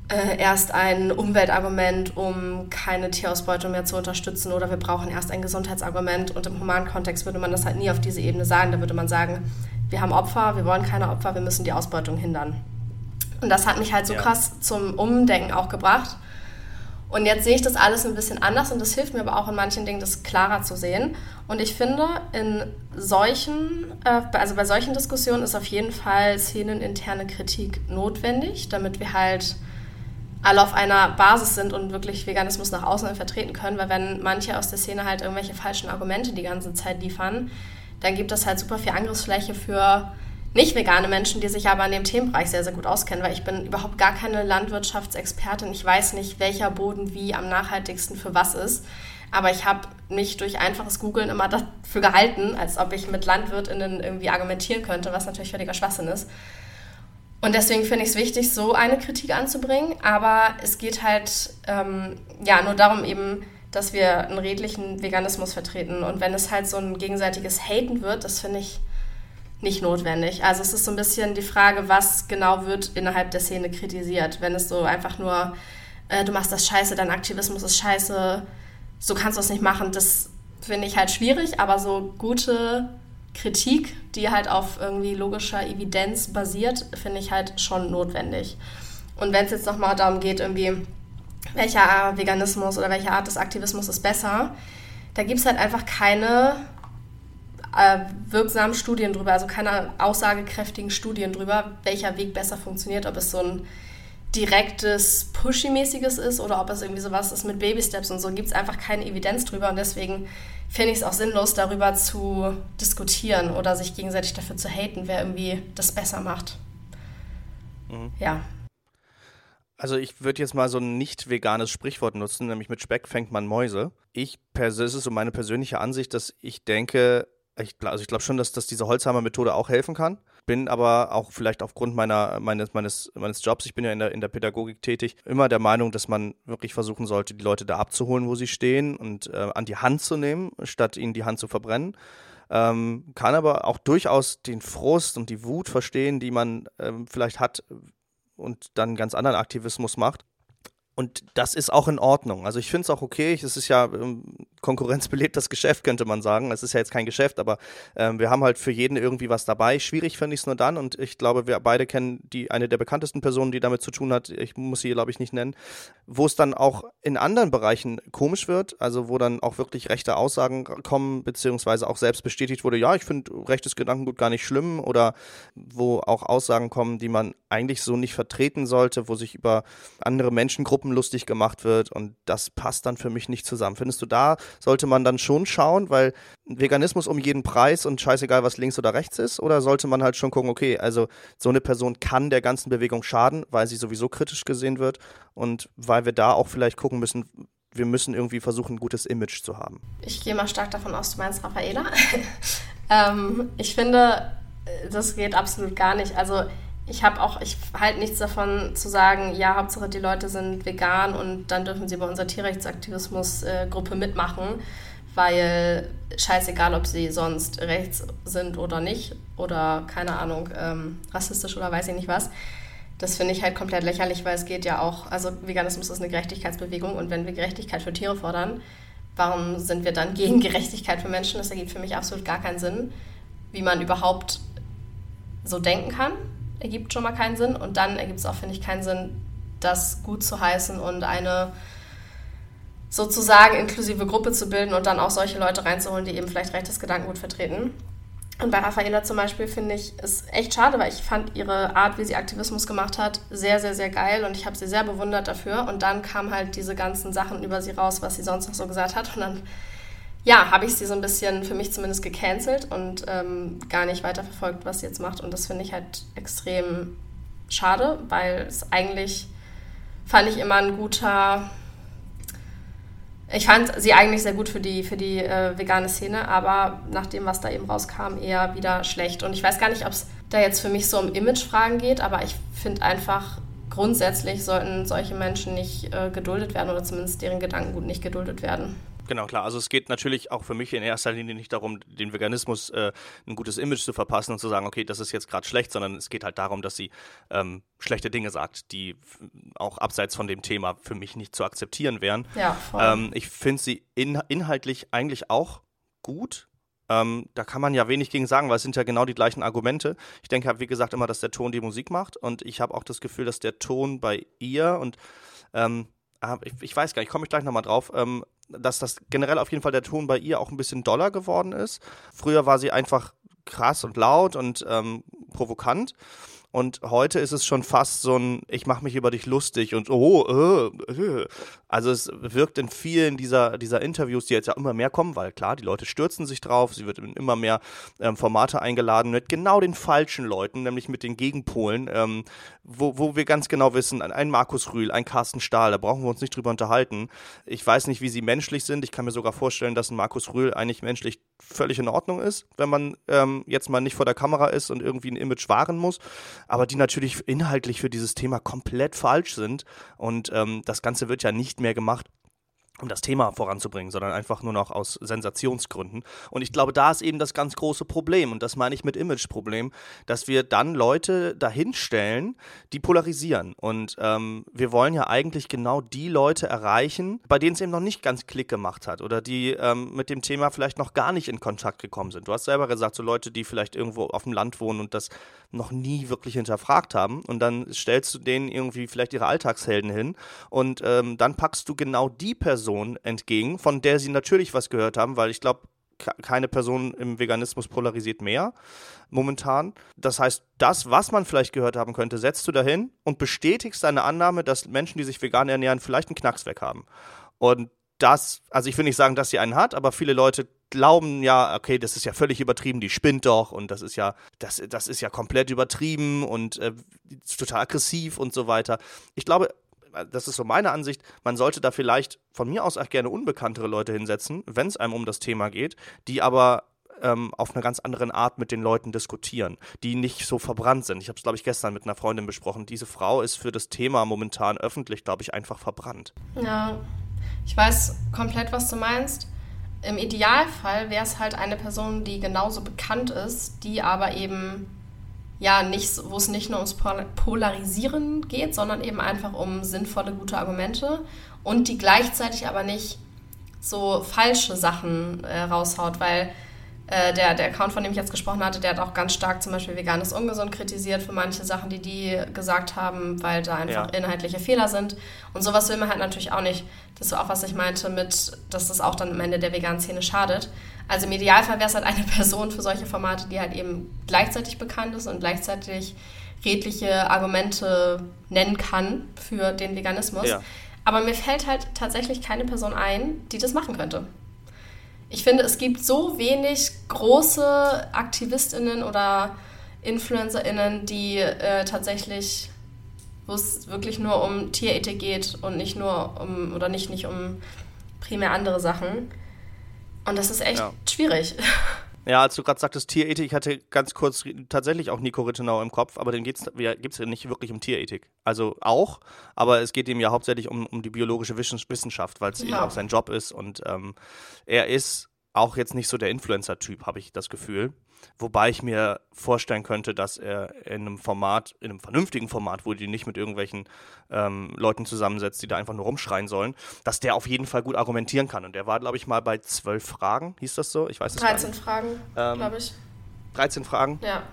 äh, erst ein Umweltargument, um keine Tierausbeutung mehr zu unterstützen oder wir brauchen erst ein Gesundheitsargument und im humanen Kontext würde man das halt nie auf diese Ebene sagen. Da würde man sagen, wir haben Opfer, wir wollen keine Opfer, wir müssen die Ausbeutung hindern. Und das hat mich halt so ja. krass zum Umdenken auch gebracht und jetzt sehe ich das alles ein bisschen anders und das hilft mir aber auch in manchen Dingen, das klarer zu sehen. Und ich finde, in solchen, äh, also bei solchen Diskussionen ist auf jeden Fall szeneninterne Kritik notwendig, damit wir halt alle auf einer Basis sind und wirklich Veganismus nach außen vertreten können, weil wenn manche aus der Szene halt irgendwelche falschen Argumente die ganze Zeit liefern, dann gibt das halt super viel Angriffsfläche für nicht vegane Menschen, die sich aber in dem Themenbereich sehr, sehr gut auskennen, weil ich bin überhaupt gar keine Landwirtschaftsexpertin. Ich weiß nicht, welcher Boden wie am nachhaltigsten für was ist. Aber ich habe mich durch einfaches Googlen immer dafür gehalten, als ob ich mit LandwirtInnen irgendwie argumentieren könnte, was natürlich völliger Schwachsinn ist. Und deswegen finde ich es wichtig, so eine Kritik anzubringen. Aber es geht halt ähm, ja nur darum eben, dass wir einen redlichen Veganismus vertreten. Und wenn es halt so ein gegenseitiges Haten wird, das finde ich nicht notwendig. Also es ist so ein bisschen die Frage, was genau wird innerhalb der Szene kritisiert. Wenn es so einfach nur, äh, du machst das scheiße, dein Aktivismus ist scheiße, so kannst du es nicht machen, das finde ich halt schwierig, aber so gute Kritik, die halt auf irgendwie logischer Evidenz basiert, finde ich halt schon notwendig. Und wenn es jetzt nochmal darum geht, irgendwie, welcher Veganismus oder welche Art des Aktivismus ist besser, da gibt es halt einfach keine äh, wirksamen Studien drüber, also keine aussagekräftigen Studien drüber, welcher Weg besser funktioniert, ob es so ein direktes, pushy-mäßiges ist oder ob es irgendwie sowas ist mit Baby-Steps und so, gibt es einfach keine Evidenz drüber und deswegen finde ich es auch sinnlos, darüber zu diskutieren oder sich gegenseitig dafür zu haten, wer irgendwie das besser macht. Mhm. Ja. Also ich würde jetzt mal so ein nicht veganes Sprichwort nutzen, nämlich mit Speck fängt man Mäuse. Ich, es ist so meine persönliche Ansicht, dass ich denke, Ich, also ich glaube schon, dass, dass diese Holzhammer-Methode auch helfen kann. Bin aber auch vielleicht aufgrund meiner, meines, meines, meines Jobs, ich bin ja in der, in der Pädagogik tätig, immer der Meinung, dass man wirklich versuchen sollte, die Leute da abzuholen, wo sie stehen und äh, an die Hand zu nehmen, statt ihnen die Hand zu verbrennen. Ähm, kann aber auch durchaus den Frust und die Wut verstehen, die man ähm, vielleicht hat und dann ganz anderen Aktivismus macht. Und das ist auch in Ordnung. Also ich finde es auch okay. Es ist ja ähm, Konkurrenz belebt das Geschäft, könnte man sagen. Es ist ja jetzt kein Geschäft, aber ähm, wir haben halt für jeden irgendwie was dabei. Schwierig finde ich es nur dann. Und ich glaube, wir beide kennen die eine der bekanntesten Personen, die damit zu tun hat. Ich muss sie, glaube ich, nicht nennen. Wo es dann auch in anderen Bereichen komisch wird. Also wo dann auch wirklich rechte Aussagen kommen, beziehungsweise auch selbst bestätigt wurde, ja, ich finde rechtes Gedankengut gar nicht schlimm. Oder wo auch Aussagen kommen, die man eigentlich so nicht vertreten sollte, wo sich über andere Menschengruppen lustig gemacht wird und das passt dann für mich nicht zusammen. Findest du, da sollte man dann schon schauen, weil Veganismus um jeden Preis und scheißegal, was links oder rechts ist, oder sollte man halt schon gucken, okay, also so eine Person kann der ganzen Bewegung schaden, weil sie sowieso kritisch gesehen wird und weil wir da auch vielleicht gucken müssen, wir müssen irgendwie versuchen, ein gutes Image zu haben. Ich gehe mal stark davon aus, du meinst Raffaela. ähm, ich finde, das geht absolut gar nicht. Also ich habe auch, ich halte nichts davon zu sagen, ja, Hauptsache die Leute sind vegan und dann dürfen sie bei unserer Tierrechtsaktivismusgruppe mitmachen, weil scheißegal, ob sie sonst rechts sind oder nicht oder keine Ahnung, ähm, rassistisch oder weiß ich nicht was. Das finde ich halt komplett lächerlich, weil es geht ja auch, also Veganismus ist eine Gerechtigkeitsbewegung und wenn wir Gerechtigkeit für Tiere fordern, warum sind wir dann gegen Gerechtigkeit für Menschen? Das ergibt für mich absolut gar keinen Sinn, wie man überhaupt so denken kann ergibt schon mal keinen Sinn. Und dann ergibt es auch, finde ich, keinen Sinn, das gut zu heißen und eine sozusagen inklusive Gruppe zu bilden und dann auch solche Leute reinzuholen, die eben vielleicht rechtes Gedankengut vertreten. Und bei Raffaela zum Beispiel finde ich es echt schade, weil ich fand ihre Art, wie sie Aktivismus gemacht hat, sehr, sehr, sehr geil und ich habe sie sehr bewundert dafür. Und dann kamen halt diese ganzen Sachen über sie raus, was sie sonst noch so gesagt hat. Und dann ja, habe ich sie so ein bisschen für mich zumindest gecancelt und ähm, gar nicht weiterverfolgt, was sie jetzt macht. Und das finde ich halt extrem schade, weil es eigentlich fand ich immer ein guter. Ich fand sie eigentlich sehr gut für die, für die äh, vegane Szene, aber nach dem, was da eben rauskam, eher wieder schlecht. Und ich weiß gar nicht, ob es da jetzt für mich so um Imagefragen geht, aber ich finde einfach, grundsätzlich sollten solche Menschen nicht äh, geduldet werden oder zumindest deren Gedankengut nicht geduldet werden. Genau, klar. Also es geht natürlich auch für mich in erster Linie nicht darum, den Veganismus äh, ein gutes Image zu verpassen und zu sagen, okay, das ist jetzt gerade schlecht, sondern es geht halt darum, dass sie ähm, schlechte Dinge sagt, die auch abseits von dem Thema für mich nicht zu akzeptieren wären. Ja, voll. Ähm, ich finde sie in, inhaltlich eigentlich auch gut. Ähm, da kann man ja wenig gegen sagen, weil es sind ja genau die gleichen Argumente. Ich denke halt, wie gesagt, immer, dass der Ton die Musik macht und ich habe auch das Gefühl, dass der Ton bei ihr und ähm, ah, ich, ich, weiß gar nicht, komme ich gleich nochmal drauf, ähm, dass das generell auf jeden Fall der Ton bei ihr auch ein bisschen doller geworden ist. Früher war sie einfach krass und laut und ähm, provokant. Und heute ist es schon fast so ein, ich mache mich über dich lustig und oh, äh, äh. Also es wirkt in vielen dieser, dieser Interviews, die jetzt ja immer mehr kommen, weil klar, die Leute stürzen sich drauf, sie wird in immer mehr ähm, Formate eingeladen mit genau den falschen Leuten, nämlich mit den Gegenpolen, ähm, wo, wo wir ganz genau wissen, ein Markus Rühl, ein Carsten Stahl, da brauchen wir uns nicht drüber unterhalten. Ich weiß nicht, wie sie menschlich sind, ich kann mir sogar vorstellen, dass ein Markus Rühl eigentlich menschlich völlig in Ordnung ist, wenn man ähm, jetzt mal nicht vor der Kamera ist und irgendwie ein Image wahren muss aber die natürlich inhaltlich für dieses Thema komplett falsch sind. Und ähm, das Ganze wird ja nicht mehr gemacht, um das Thema voranzubringen, sondern einfach nur noch aus Sensationsgründen. Und ich glaube, da ist eben das ganz große Problem, und das meine ich mit Imageproblem, dass wir dann Leute dahinstellen, die polarisieren. Und ähm, wir wollen ja eigentlich genau die Leute erreichen, bei denen es eben noch nicht ganz Klick gemacht hat oder die ähm, mit dem Thema vielleicht noch gar nicht in Kontakt gekommen sind. Du hast selber gesagt, so Leute, die vielleicht irgendwo auf dem Land wohnen und das noch nie wirklich hinterfragt haben. Und dann stellst du denen irgendwie vielleicht ihre Alltagshelden hin und ähm, dann packst du genau die Person entgegen, von der sie natürlich was gehört haben, weil ich glaube, keine Person im Veganismus polarisiert mehr momentan. Das heißt, das, was man vielleicht gehört haben könnte, setzt du dahin und bestätigst deine Annahme, dass Menschen, die sich vegan ernähren, vielleicht einen Knacks weg haben. Und das, also ich will nicht sagen, dass sie einen hat, aber viele Leute glauben ja, okay, das ist ja völlig übertrieben, die spinnt doch und das ist ja, das, das ist ja komplett übertrieben und äh, total aggressiv und so weiter. Ich glaube, das ist so meine Ansicht, man sollte da vielleicht von mir aus auch gerne unbekanntere Leute hinsetzen, wenn es einem um das Thema geht, die aber ähm, auf einer ganz anderen Art mit den Leuten diskutieren, die nicht so verbrannt sind. Ich habe es, glaube ich, gestern mit einer Freundin besprochen. Diese Frau ist für das Thema momentan öffentlich, glaube ich, einfach verbrannt. Ja, ich weiß komplett, was du meinst. Im Idealfall wäre es halt eine Person, die genauso bekannt ist, die aber eben ja nicht, wo es nicht nur ums Polarisieren geht, sondern eben einfach um sinnvolle, gute Argumente und die gleichzeitig aber nicht so falsche Sachen äh, raushaut, weil äh, der, der Account, von dem ich jetzt gesprochen hatte, der hat auch ganz stark zum Beispiel veganes Ungesund kritisiert für manche Sachen, die die gesagt haben, weil da einfach ja. inhaltliche Fehler sind. Und sowas will man halt natürlich auch nicht. Das ist auch, was ich meinte mit, dass das auch dann am Ende der veganen Szene schadet. Also im Idealfall wäre es halt eine Person für solche Formate, die halt eben gleichzeitig bekannt ist und gleichzeitig redliche Argumente nennen kann für den Veganismus. Ja. Aber mir fällt halt tatsächlich keine Person ein, die das machen könnte. Ich finde, es gibt so wenig große AktivistInnen oder InfluencerInnen, die äh, tatsächlich, wo es wirklich nur um Tierethik geht und nicht nur um, oder nicht, nicht um primär andere Sachen. Und das ist echt ja. schwierig. Ja, als du gerade sagtest Tierethik, ich hatte ganz kurz tatsächlich auch Nico Rittenau im Kopf, aber den geht es ja nicht wirklich um Tierethik. Also auch, aber es geht ihm ja hauptsächlich um, um die biologische Wissenschaft, weil es ja. eben auch sein Job ist und ähm, er ist auch jetzt nicht so der Influencer-Typ, habe ich das Gefühl. Wobei ich mir vorstellen könnte, dass er in einem Format, in einem vernünftigen Format, wo die nicht mit irgendwelchen ähm, Leuten zusammensetzt, die da einfach nur rumschreien sollen, dass der auf jeden Fall gut argumentieren kann. Und der war, glaube ich, mal bei zwölf Fragen, hieß das so? Ich weiß es 13 Fragen, ähm, glaube ich. 13 Fragen? Ja.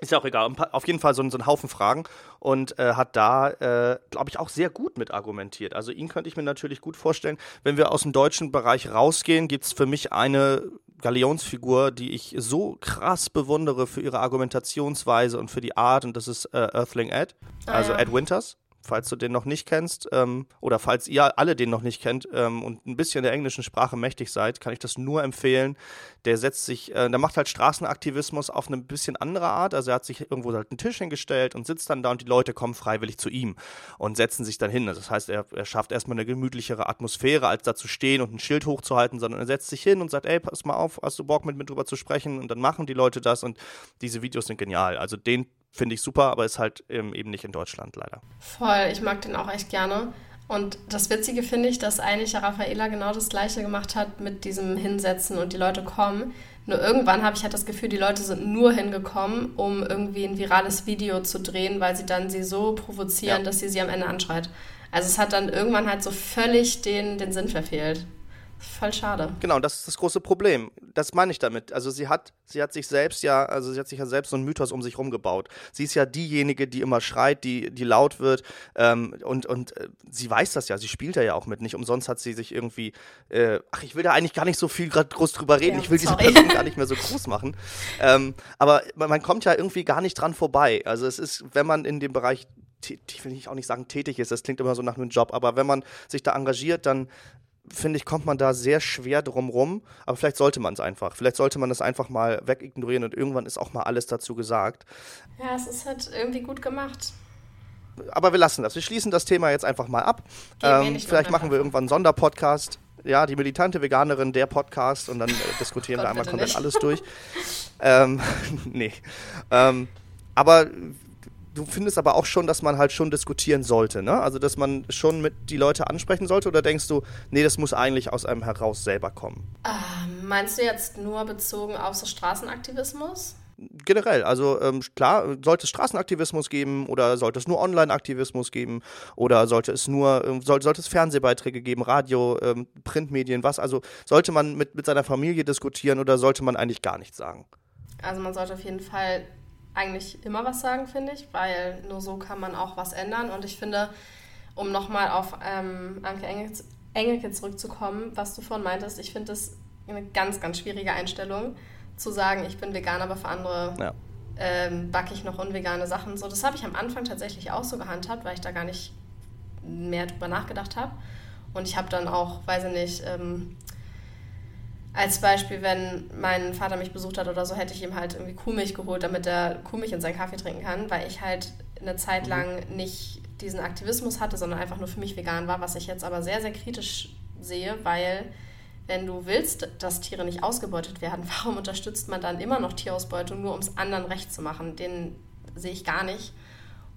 Ist ja auch egal. Auf jeden Fall so, so ein Haufen Fragen und äh, hat da, äh, glaube ich, auch sehr gut mit argumentiert. Also ihn könnte ich mir natürlich gut vorstellen. Wenn wir aus dem deutschen Bereich rausgehen, gibt es für mich eine Galionsfigur, die ich so krass bewundere für ihre Argumentationsweise und für die Art und das ist äh, Earthling Ed, ah, also ja. Ed Winters falls du den noch nicht kennst, ähm, oder falls ihr alle den noch nicht kennt ähm, und ein bisschen der englischen Sprache mächtig seid, kann ich das nur empfehlen. Der setzt sich, äh, der macht halt Straßenaktivismus auf eine bisschen andere Art. Also er hat sich irgendwo halt einen Tisch hingestellt und sitzt dann da und die Leute kommen freiwillig zu ihm und setzen sich dann hin. Also das heißt, er, er schafft erstmal eine gemütlichere Atmosphäre, als da zu stehen und ein Schild hochzuhalten, sondern er setzt sich hin und sagt, ey, pass mal auf, hast du Bock mit mir drüber zu sprechen? Und dann machen die Leute das und diese Videos sind genial. Also den finde ich super, aber ist halt ähm, eben nicht in Deutschland leider. Voll, ich mag den auch echt gerne. Und das Witzige finde ich, dass eigentlich Raffaela genau das Gleiche gemacht hat mit diesem Hinsetzen und die Leute kommen. Nur irgendwann habe ich halt das Gefühl, die Leute sind nur hingekommen, um irgendwie ein virales Video zu drehen, weil sie dann sie so provozieren, ja. dass sie sie am Ende anschreit. Also es hat dann irgendwann halt so völlig den, den Sinn verfehlt. Voll schade. Genau, das ist das große Problem. Das meine ich damit. Also sie hat, sie hat sich selbst ja, also sie hat sich ja selbst so einen Mythos um sich rumgebaut. Sie ist ja diejenige, die immer schreit, die, die laut wird. Ähm, und und äh, sie weiß das ja, sie spielt da ja auch mit. Nicht umsonst hat sie sich irgendwie, äh, ach, ich will da eigentlich gar nicht so viel gerade groß drüber reden. Ja, ich will sorry. diese Person gar nicht mehr so groß machen. Ähm, aber man kommt ja irgendwie gar nicht dran vorbei. Also es ist, wenn man in dem Bereich ich will auch nicht sagen tätig ist, das klingt immer so nach einem Job, aber wenn man sich da engagiert, dann finde ich, kommt man da sehr schwer drum rum. Aber vielleicht sollte man es einfach. Vielleicht sollte man das einfach mal wegignorieren und irgendwann ist auch mal alles dazu gesagt. Ja, es ist halt irgendwie gut gemacht. Aber wir lassen das. Wir schließen das Thema jetzt einfach mal ab. Ähm, vielleicht machen wir irgendwann einen Sonderpodcast. Ja, die militante Veganerin, der Podcast und dann äh, diskutieren Gott, wir einmal komplett nicht. alles durch. ähm, nee. Ähm, aber du findest aber auch schon, dass man halt schon diskutieren sollte, ne? Also, dass man schon mit die Leute ansprechen sollte oder denkst du, nee, das muss eigentlich aus einem heraus selber kommen? Ähm, meinst du jetzt nur bezogen auf so Straßenaktivismus? Generell, also ähm, klar, sollte es Straßenaktivismus geben oder sollte es nur Online-Aktivismus geben oder sollte es nur, äh, soll, sollte es Fernsehbeiträge geben, Radio, ähm, Printmedien, was? Also sollte man mit, mit seiner Familie diskutieren oder sollte man eigentlich gar nichts sagen? Also man sollte auf jeden Fall eigentlich immer was sagen, finde ich, weil nur so kann man auch was ändern. Und ich finde, um nochmal auf ähm, Anke Engelke zurückzukommen, was du vorhin meintest, ich finde das eine ganz, ganz schwierige Einstellung, zu sagen, ich bin vegan, aber für andere ja. ähm, backe ich noch unvegane Sachen. So, das habe ich am Anfang tatsächlich auch so gehandhabt, weil ich da gar nicht mehr drüber nachgedacht habe. Und ich habe dann auch, weiß ich nicht, ähm, als Beispiel, wenn mein Vater mich besucht hat oder so, hätte ich ihm halt irgendwie Kuhmilch geholt, damit er Kuhmilch in seinen Kaffee trinken kann, weil ich halt eine Zeit mhm. lang nicht diesen Aktivismus hatte, sondern einfach nur für mich vegan war, was ich jetzt aber sehr, sehr kritisch sehe, weil wenn du willst, dass Tiere nicht ausgebeutet werden, warum unterstützt man dann immer noch Tierausbeutung, nur um es anderen recht zu machen? Den sehe ich gar nicht.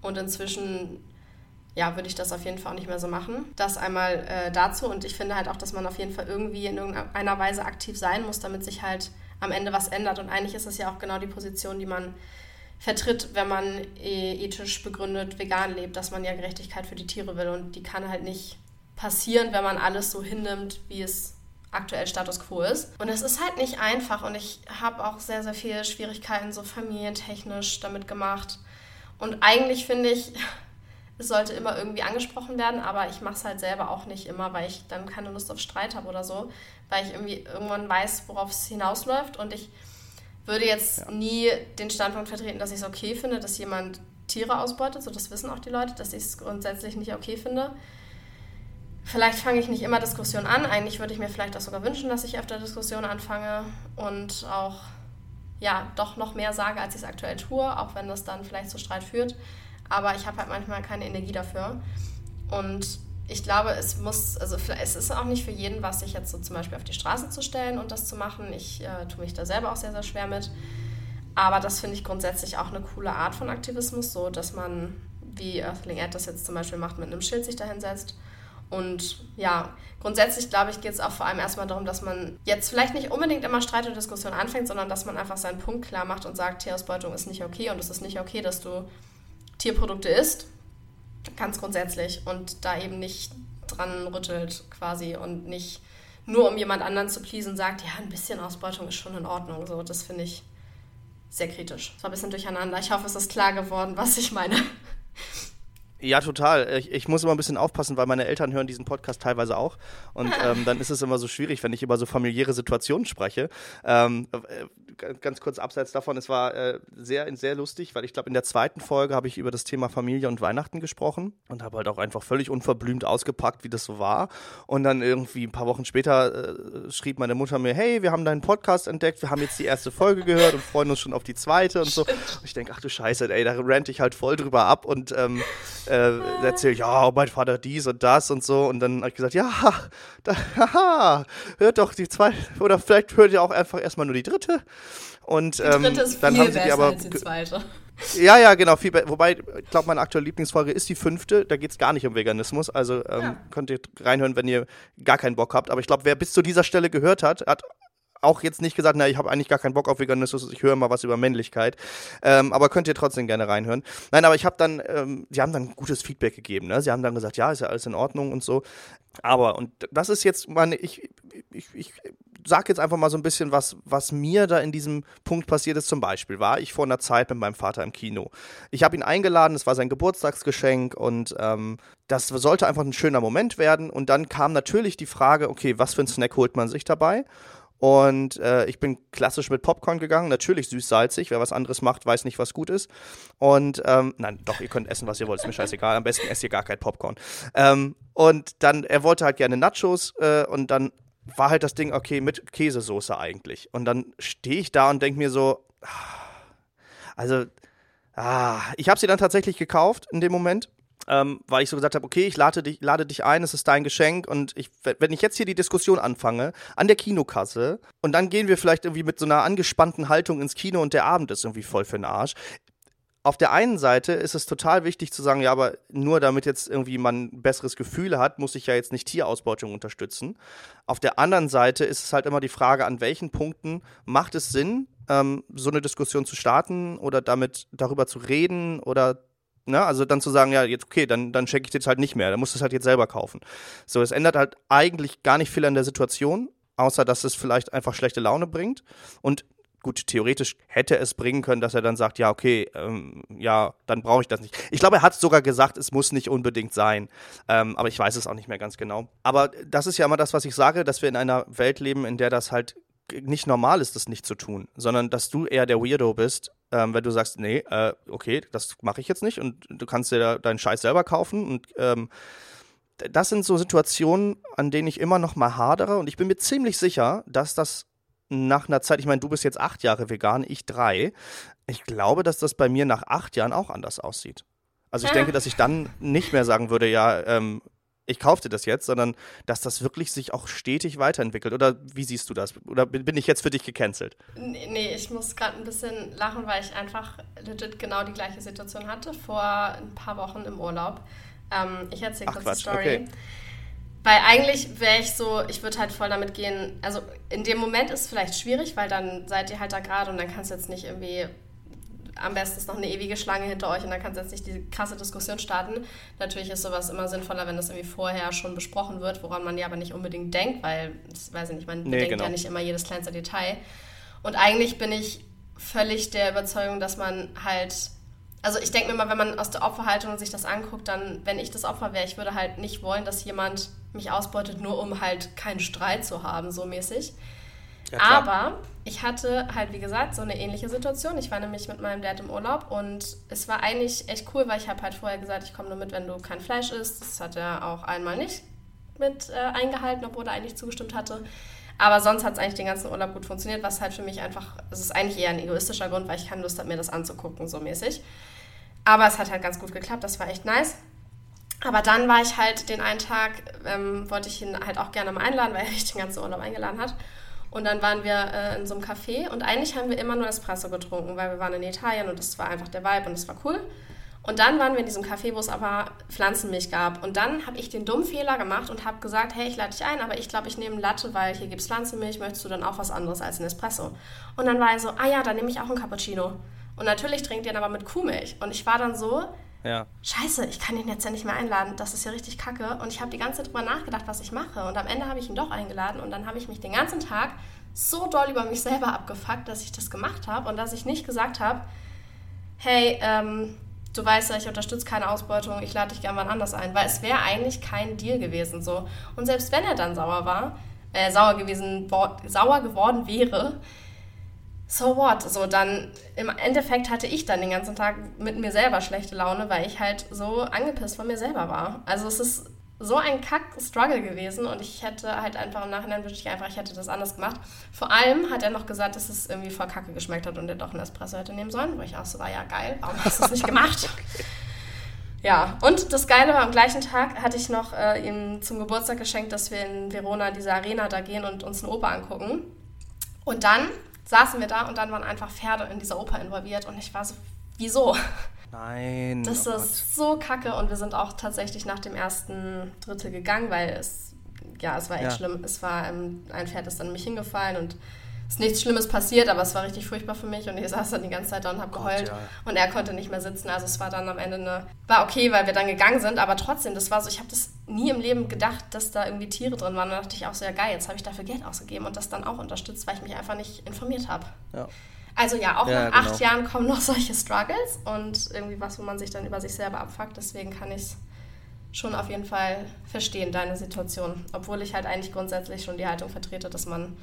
Und inzwischen, ja, würde ich das auf jeden Fall auch nicht mehr so machen. Das einmal äh, dazu. Und ich finde halt auch, dass man auf jeden Fall irgendwie in irgendeiner Weise aktiv sein muss, damit sich halt am Ende was ändert. Und eigentlich ist es ja auch genau die Position, die man vertritt, wenn man äh, ethisch begründet vegan lebt, dass man ja Gerechtigkeit für die Tiere will. Und die kann halt nicht passieren, wenn man alles so hinnimmt, wie es aktuell Status quo ist. Und es ist halt nicht einfach und ich habe auch sehr, sehr viele Schwierigkeiten so familientechnisch damit gemacht. Und eigentlich finde ich, es sollte immer irgendwie angesprochen werden, aber ich mache es halt selber auch nicht immer, weil ich dann keine Lust auf Streit habe oder so, weil ich irgendwie irgendwann weiß, worauf es hinausläuft und ich würde jetzt ja. nie den Standpunkt vertreten, dass ich es okay finde, dass jemand Tiere ausbeutet, so das wissen auch die Leute, dass ich es grundsätzlich nicht okay finde. Vielleicht fange ich nicht immer Diskussionen an. Eigentlich würde ich mir vielleicht auch sogar wünschen, dass ich öfter Diskussionen anfange und auch ja, doch noch mehr sage, als ich es aktuell tue, auch wenn das dann vielleicht zu Streit führt. Aber ich habe halt manchmal keine Energie dafür. Und ich glaube, es muss, also es ist auch nicht für jeden was, sich jetzt so zum Beispiel auf die Straße zu stellen und das zu machen. Ich äh, tue mich da selber auch sehr, sehr schwer mit. Aber das finde ich grundsätzlich auch eine coole Art von Aktivismus, so dass man, wie Earthling Ed das jetzt zum Beispiel macht, mit einem Schild sich da hinsetzt und ja, grundsätzlich glaube ich, geht es auch vor allem erstmal darum, dass man jetzt vielleicht nicht unbedingt immer Streit und Diskussion anfängt, sondern dass man einfach seinen Punkt klar macht und sagt, Tierausbeutung ist nicht okay und es ist nicht okay, dass du Tierprodukte isst. Ganz grundsätzlich. Und da eben nicht dran rüttelt quasi und nicht nur um jemand anderen zu pleasen sagt, ja, ein bisschen Ausbeutung ist schon in Ordnung. So, das finde ich sehr kritisch. Es war ein bisschen durcheinander. Ich hoffe, es ist klar geworden, was ich meine. Ja, total. Ich, ich, muss immer ein bisschen aufpassen, weil meine Eltern hören diesen Podcast teilweise auch. Und ähm, dann ist es immer so schwierig, wenn ich über so familiäre Situationen spreche. Ähm, äh, ganz kurz abseits davon, es war äh, sehr, sehr lustig, weil ich glaube, in der zweiten Folge habe ich über das Thema Familie und Weihnachten gesprochen und habe halt auch einfach völlig unverblümt ausgepackt, wie das so war. Und dann irgendwie ein paar Wochen später äh, schrieb meine Mutter mir, hey, wir haben deinen Podcast entdeckt, wir haben jetzt die erste Folge gehört und freuen uns schon auf die zweite und so. Und ich denke, ach du Scheiße, ey, da rente ich halt voll drüber ab und ähm, äh, erzähle, ja, mein Vater dies und das und so. Und dann habe ich gesagt, ja, da, haha, hört doch die zweite, oder vielleicht hört ihr auch einfach erstmal nur die dritte. Und ähm, dann haben sie die aber. Als die zweite. Ja, ja, genau. Viel Wobei, ich glaube, meine aktuelle Lieblingsfolge ist die fünfte. Da geht es gar nicht um Veganismus. Also ähm, ja. könnt ihr reinhören, wenn ihr gar keinen Bock habt. Aber ich glaube, wer bis zu dieser Stelle gehört hat, hat auch jetzt nicht gesagt, na, ich habe eigentlich gar keinen Bock auf Veganismus, ich höre mal was über Männlichkeit. Ähm, aber könnt ihr trotzdem gerne reinhören. Nein, aber ich habe dann, ähm, sie haben dann gutes Feedback gegeben. Ne? Sie haben dann gesagt, ja, ist ja alles in Ordnung und so. Aber, und das ist jetzt meine, ich, ich, ich sage jetzt einfach mal so ein bisschen, was, was mir da in diesem Punkt passiert ist. Zum Beispiel war ich vor einer Zeit mit meinem Vater im Kino. Ich habe ihn eingeladen, es war sein Geburtstagsgeschenk und ähm, das sollte einfach ein schöner Moment werden. Und dann kam natürlich die Frage, okay, was für einen Snack holt man sich dabei? Und äh, ich bin klassisch mit Popcorn gegangen, natürlich süß-salzig. Wer was anderes macht, weiß nicht, was gut ist. Und ähm, nein, doch, ihr könnt essen, was ihr wollt, ist mir scheißegal. Am besten esst ihr gar kein Popcorn. Ähm, und dann, er wollte halt gerne Nachos äh, und dann war halt das Ding, okay, mit Käsesoße eigentlich. Und dann stehe ich da und denke mir so, ah, also, ah, ich habe sie dann tatsächlich gekauft in dem Moment ähm, weil ich so gesagt habe, okay, ich lade dich, lade dich ein, es ist dein Geschenk und ich, wenn ich jetzt hier die Diskussion anfange an der Kinokasse und dann gehen wir vielleicht irgendwie mit so einer angespannten Haltung ins Kino und der Abend ist irgendwie voll für den Arsch. Auf der einen Seite ist es total wichtig zu sagen, ja, aber nur damit jetzt irgendwie man ein besseres Gefühl hat, muss ich ja jetzt nicht Tierausbeutung unterstützen. Auf der anderen Seite ist es halt immer die Frage, an welchen Punkten macht es Sinn, ähm, so eine Diskussion zu starten oder damit darüber zu reden oder Ne? Also dann zu sagen, ja, jetzt okay, dann, dann schenke ich dir halt nicht mehr, dann musst du es halt jetzt selber kaufen. So, es ändert halt eigentlich gar nicht viel an der Situation, außer dass es vielleicht einfach schlechte Laune bringt. Und gut, theoretisch hätte es bringen können, dass er dann sagt, ja, okay, ähm, ja, dann brauche ich das nicht. Ich glaube, er hat sogar gesagt, es muss nicht unbedingt sein, ähm, aber ich weiß es auch nicht mehr ganz genau. Aber das ist ja immer das, was ich sage, dass wir in einer Welt leben, in der das halt nicht normal ist, das nicht zu tun, sondern dass du eher der Weirdo bist, ähm, wenn du sagst, nee, äh, okay, das mache ich jetzt nicht und du kannst dir deinen Scheiß selber kaufen und ähm, das sind so Situationen, an denen ich immer noch mal hadere und ich bin mir ziemlich sicher, dass das nach einer Zeit, ich meine, du bist jetzt acht Jahre vegan, ich drei, ich glaube, dass das bei mir nach acht Jahren auch anders aussieht. Also ich denke, dass ich dann nicht mehr sagen würde, ja, ähm, ich kaufe dir das jetzt, sondern dass das wirklich sich auch stetig weiterentwickelt. Oder wie siehst du das? Oder bin ich jetzt für dich gecancelt? Nee, ich muss gerade ein bisschen lachen, weil ich einfach legit genau die gleiche Situation hatte vor ein paar Wochen im Urlaub. Ähm, ich erzähle kurz die Story. Okay. Weil eigentlich wäre ich so, ich würde halt voll damit gehen, also in dem Moment ist es vielleicht schwierig, weil dann seid ihr halt da gerade und dann kannst du jetzt nicht irgendwie am besten ist noch eine ewige Schlange hinter euch und dann kannst du jetzt nicht die krasse Diskussion starten. Natürlich ist sowas immer sinnvoller, wenn das irgendwie vorher schon besprochen wird, woran man ja aber nicht unbedingt denkt, weil, das weiß ich nicht, man nee, bedenkt genau. ja nicht immer jedes kleinste Detail. Und eigentlich bin ich völlig der Überzeugung, dass man halt also ich denke mir mal, wenn man aus der Opferhaltung sich das anguckt, dann, wenn ich das Opfer wäre, ich würde halt nicht wollen, dass jemand mich ausbeutet, nur um halt keinen Streit zu haben, so mäßig. Ja, Aber ich hatte halt, wie gesagt, so eine ähnliche Situation. Ich war nämlich mit meinem Dad im Urlaub und es war eigentlich echt cool, weil ich habe halt vorher gesagt, ich komme nur mit, wenn du kein Fleisch isst. Das hat er auch einmal nicht mit äh, eingehalten, obwohl er eigentlich zugestimmt hatte. Aber sonst hat es eigentlich den ganzen Urlaub gut funktioniert, was halt für mich einfach, es ist eigentlich eher ein egoistischer Grund, weil ich keine Lust habe, mir das anzugucken, so mäßig. Aber es hat halt ganz gut geklappt, das war echt nice. Aber dann war ich halt den einen Tag, ähm, wollte ich ihn halt auch gerne mal einladen, weil er mich den ganzen Urlaub eingeladen hat. Und dann waren wir äh, in so einem Café und eigentlich haben wir immer nur Espresso getrunken, weil wir waren in Italien und das war einfach der Vibe und das war cool. Und dann waren wir in diesem Café, wo es aber Pflanzenmilch gab. Und dann habe ich den dummen Fehler gemacht und habe gesagt, hey, ich lade dich ein, aber ich glaube, ich nehme Latte, weil hier gibt es Pflanzenmilch, möchtest du dann auch was anderes als ein Espresso? Und dann war er so, ah ja, dann nehme ich auch einen Cappuccino. Und natürlich trinkt ihr dann aber mit Kuhmilch. Und ich war dann so, ja. Scheiße, ich kann ihn jetzt ja nicht mehr einladen. Das ist ja richtig kacke. Und ich habe die ganze Zeit drüber nachgedacht, was ich mache. Und am Ende habe ich ihn doch eingeladen. Und dann habe ich mich den ganzen Tag so doll über mich selber abgefuckt, dass ich das gemacht habe und dass ich nicht gesagt habe, hey, ähm, du weißt ja, ich unterstütze keine Ausbeutung, ich lade dich gerne wann anders ein. Weil es wäre eigentlich kein Deal gewesen so. Und selbst wenn er dann sauer war, äh, sauer gewesen, sauer geworden wäre, so what? So, dann im Endeffekt hatte ich dann den ganzen Tag mit mir selber schlechte Laune, weil ich halt so angepisst von mir selber war. Also es ist so ein Kack-Struggle gewesen und ich hätte halt einfach im Nachhinein wünsche ich einfach, ich hätte das anders gemacht. Vor allem hat er noch gesagt, dass es irgendwie voll Kacke geschmeckt hat und er doch einen Espresso hätte nehmen sollen, wo ich auch so war, ja geil, warum hast du das nicht gemacht? okay. Ja, und das Geile war, am gleichen Tag hatte ich noch äh, ihm zum Geburtstag geschenkt, dass wir in Verona diese Arena da gehen und uns eine Oper angucken. Und dann saßen wir da und dann waren einfach Pferde in dieser Oper involviert und ich war so, wieso? Nein. Das oh ist so kacke und wir sind auch tatsächlich nach dem ersten Drittel gegangen, weil es, ja, es war echt ja. schlimm. Es war, ähm, ein Pferd ist dann mich hingefallen und ist nichts Schlimmes passiert, aber es war richtig furchtbar für mich und ich saß dann die ganze Zeit da und habe geheult ja. und er konnte nicht mehr sitzen. Also es war dann am Ende eine, war okay, weil wir dann gegangen sind, aber trotzdem, das war so, ich habe das nie im Leben gedacht, dass da irgendwie Tiere drin waren. Und da dachte ich auch so, ja geil, jetzt habe ich dafür Geld ausgegeben und das dann auch unterstützt, weil ich mich einfach nicht informiert habe. Ja. Also ja, auch ja, nach acht genau. Jahren kommen noch solche Struggles und irgendwie was, wo man sich dann über sich selber abfuckt. Deswegen kann ich es schon auf jeden Fall verstehen, deine Situation. Obwohl ich halt eigentlich grundsätzlich schon die Haltung vertrete, dass man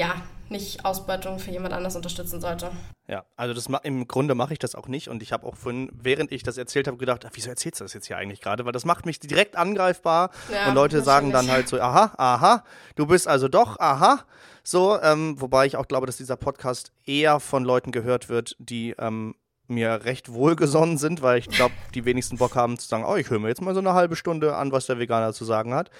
ja, nicht Ausbeutung für jemand anders unterstützen sollte. Ja, also das im Grunde mache ich das auch nicht und ich habe auch vorhin, während ich das erzählt habe, gedacht, ach, wieso erzählst du das jetzt hier eigentlich gerade? Weil das macht mich direkt angreifbar ja, und Leute sagen dann halt so, aha, aha, du bist also doch, aha, so, ähm, wobei ich auch glaube, dass dieser Podcast eher von Leuten gehört wird, die ähm, mir recht wohlgesonnen sind, weil ich glaube, die wenigsten Bock haben zu sagen, oh, ich höre mir jetzt mal so eine halbe Stunde an, was der Veganer zu sagen hat.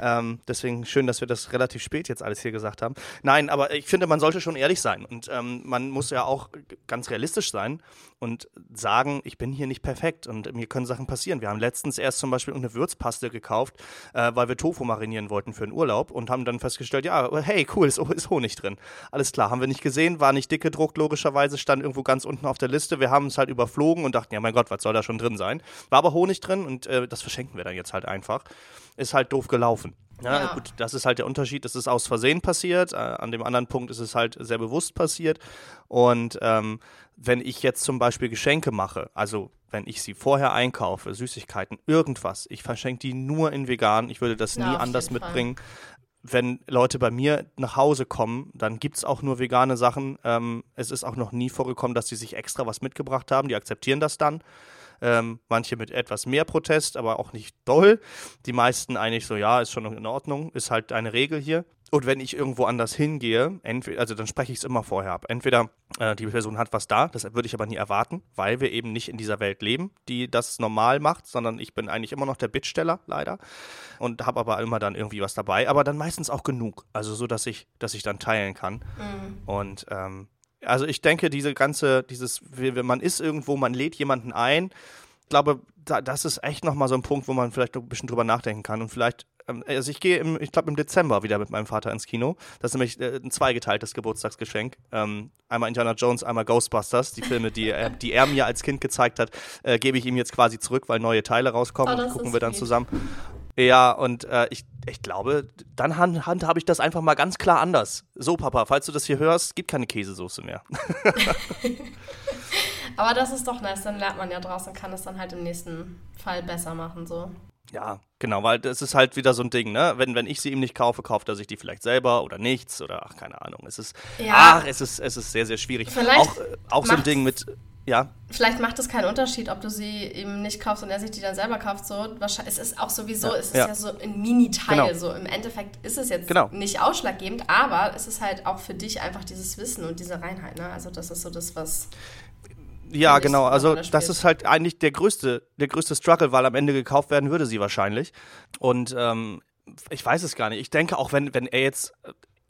Ja. Ähm, deswegen schön, dass wir das relativ spät jetzt alles hier gesagt haben. Nein, aber ich finde, man sollte schon ehrlich sein und ähm, man muss ja auch ganz realistisch sein und sagen, ich bin hier nicht perfekt und mir können Sachen passieren. Wir haben letztens erst zum Beispiel eine Würzpaste gekauft, äh, weil wir Tofu marinieren wollten für den Urlaub und haben dann festgestellt, ja, hey, cool, ist, ist Honig drin. Alles klar, haben wir nicht gesehen, war nicht dick gedruckt, logischerweise, stand irgendwo ganz unten auf der Liste. Wir haben es halt überflogen und dachten, ja mein Gott, was soll da schon drin sein? War aber Honig drin und äh, das verschenken wir dann jetzt halt einfach. Ist halt doof gelaufen. Ja, ja, gut, das ist halt der Unterschied. Das ist aus Versehen passiert. Äh, an dem anderen Punkt ist es halt sehr bewusst passiert. Und ähm, wenn ich jetzt zum Beispiel Geschenke mache, also wenn ich sie vorher einkaufe, Süßigkeiten, irgendwas, ich verschenke die nur in vegan. Ich würde das ja, nie anders mitbringen. Wenn Leute bei mir nach Hause kommen, dann gibt es auch nur vegane Sachen. Ähm, es ist auch noch nie vorgekommen, dass sie sich extra was mitgebracht haben. Die akzeptieren das dann. Ähm, manche mit etwas mehr Protest, aber auch nicht doll. Die meisten eigentlich so, ja, ist schon in Ordnung, ist halt eine Regel hier. Und wenn ich irgendwo anders hingehe, entweder, also dann spreche ich es immer vorher ab. Entweder äh, die Person hat was da, das würde ich aber nie erwarten, weil wir eben nicht in dieser Welt leben, die das normal macht, sondern ich bin eigentlich immer noch der Bittsteller, leider. Und habe aber immer dann irgendwie was dabei, aber dann meistens auch genug. Also so, dass ich, dass ich dann teilen kann. Mhm. Und ähm, also ich denke, diese ganze, dieses, man ist irgendwo, man lädt jemanden ein. Ich glaube, das ist echt nochmal so ein Punkt, wo man vielleicht ein bisschen drüber nachdenken kann und vielleicht also ich gehe, im, ich glaube, im Dezember wieder mit meinem Vater ins Kino. Das ist nämlich äh, ein zweigeteiltes Geburtstagsgeschenk. Ähm, einmal Indiana Jones, einmal Ghostbusters. Die Filme, die, er, die er mir als Kind gezeigt hat, äh, gebe ich ihm jetzt quasi zurück, weil neue Teile rauskommen. Oh, die gucken wir dann zusammen. Ja, und äh, ich, ich glaube, dann hand, handhabe ich das einfach mal ganz klar anders. So, Papa, falls du das hier hörst, gibt keine Käsesoße mehr. Aber das ist doch nice, dann lernt man ja draus und kann es dann halt im nächsten Fall besser machen, so. Ja, genau, weil das ist halt wieder so ein Ding, ne? Wenn, wenn ich sie ihm nicht kaufe, kauft er sich die vielleicht selber oder nichts oder ach, keine Ahnung. Es ist, ja. ach, es ist, es ist sehr, sehr schwierig. Vielleicht auch, äh, auch so ein Ding mit, ja. Vielleicht macht es keinen Unterschied, ob du sie ihm nicht kaufst und er sich die dann selber kauft. So, es ist auch sowieso, ja, es ist ja, ja so ein Mini-Teil. Genau. So im Endeffekt ist es jetzt genau. nicht ausschlaggebend, aber es ist halt auch für dich einfach dieses Wissen und diese Reinheit. Ne? Also das ist so das, was ja, genau. Also das ist halt eigentlich der größte, der größte Struggle, weil am Ende gekauft werden würde sie wahrscheinlich. Und ähm, ich weiß es gar nicht. Ich denke auch, wenn, wenn er jetzt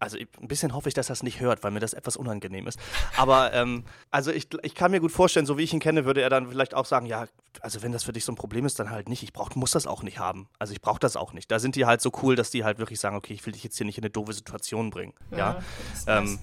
also ein bisschen hoffe ich, dass er es nicht hört, weil mir das etwas unangenehm ist. Aber ähm, also ich, ich kann mir gut vorstellen, so wie ich ihn kenne, würde er dann vielleicht auch sagen, ja, also wenn das für dich so ein Problem ist, dann halt nicht. Ich brauch, muss das auch nicht haben. Also ich brauche das auch nicht. Da sind die halt so cool, dass die halt wirklich sagen, okay, ich will dich jetzt hier nicht in eine doofe Situation bringen. Ja. ja? Ähm,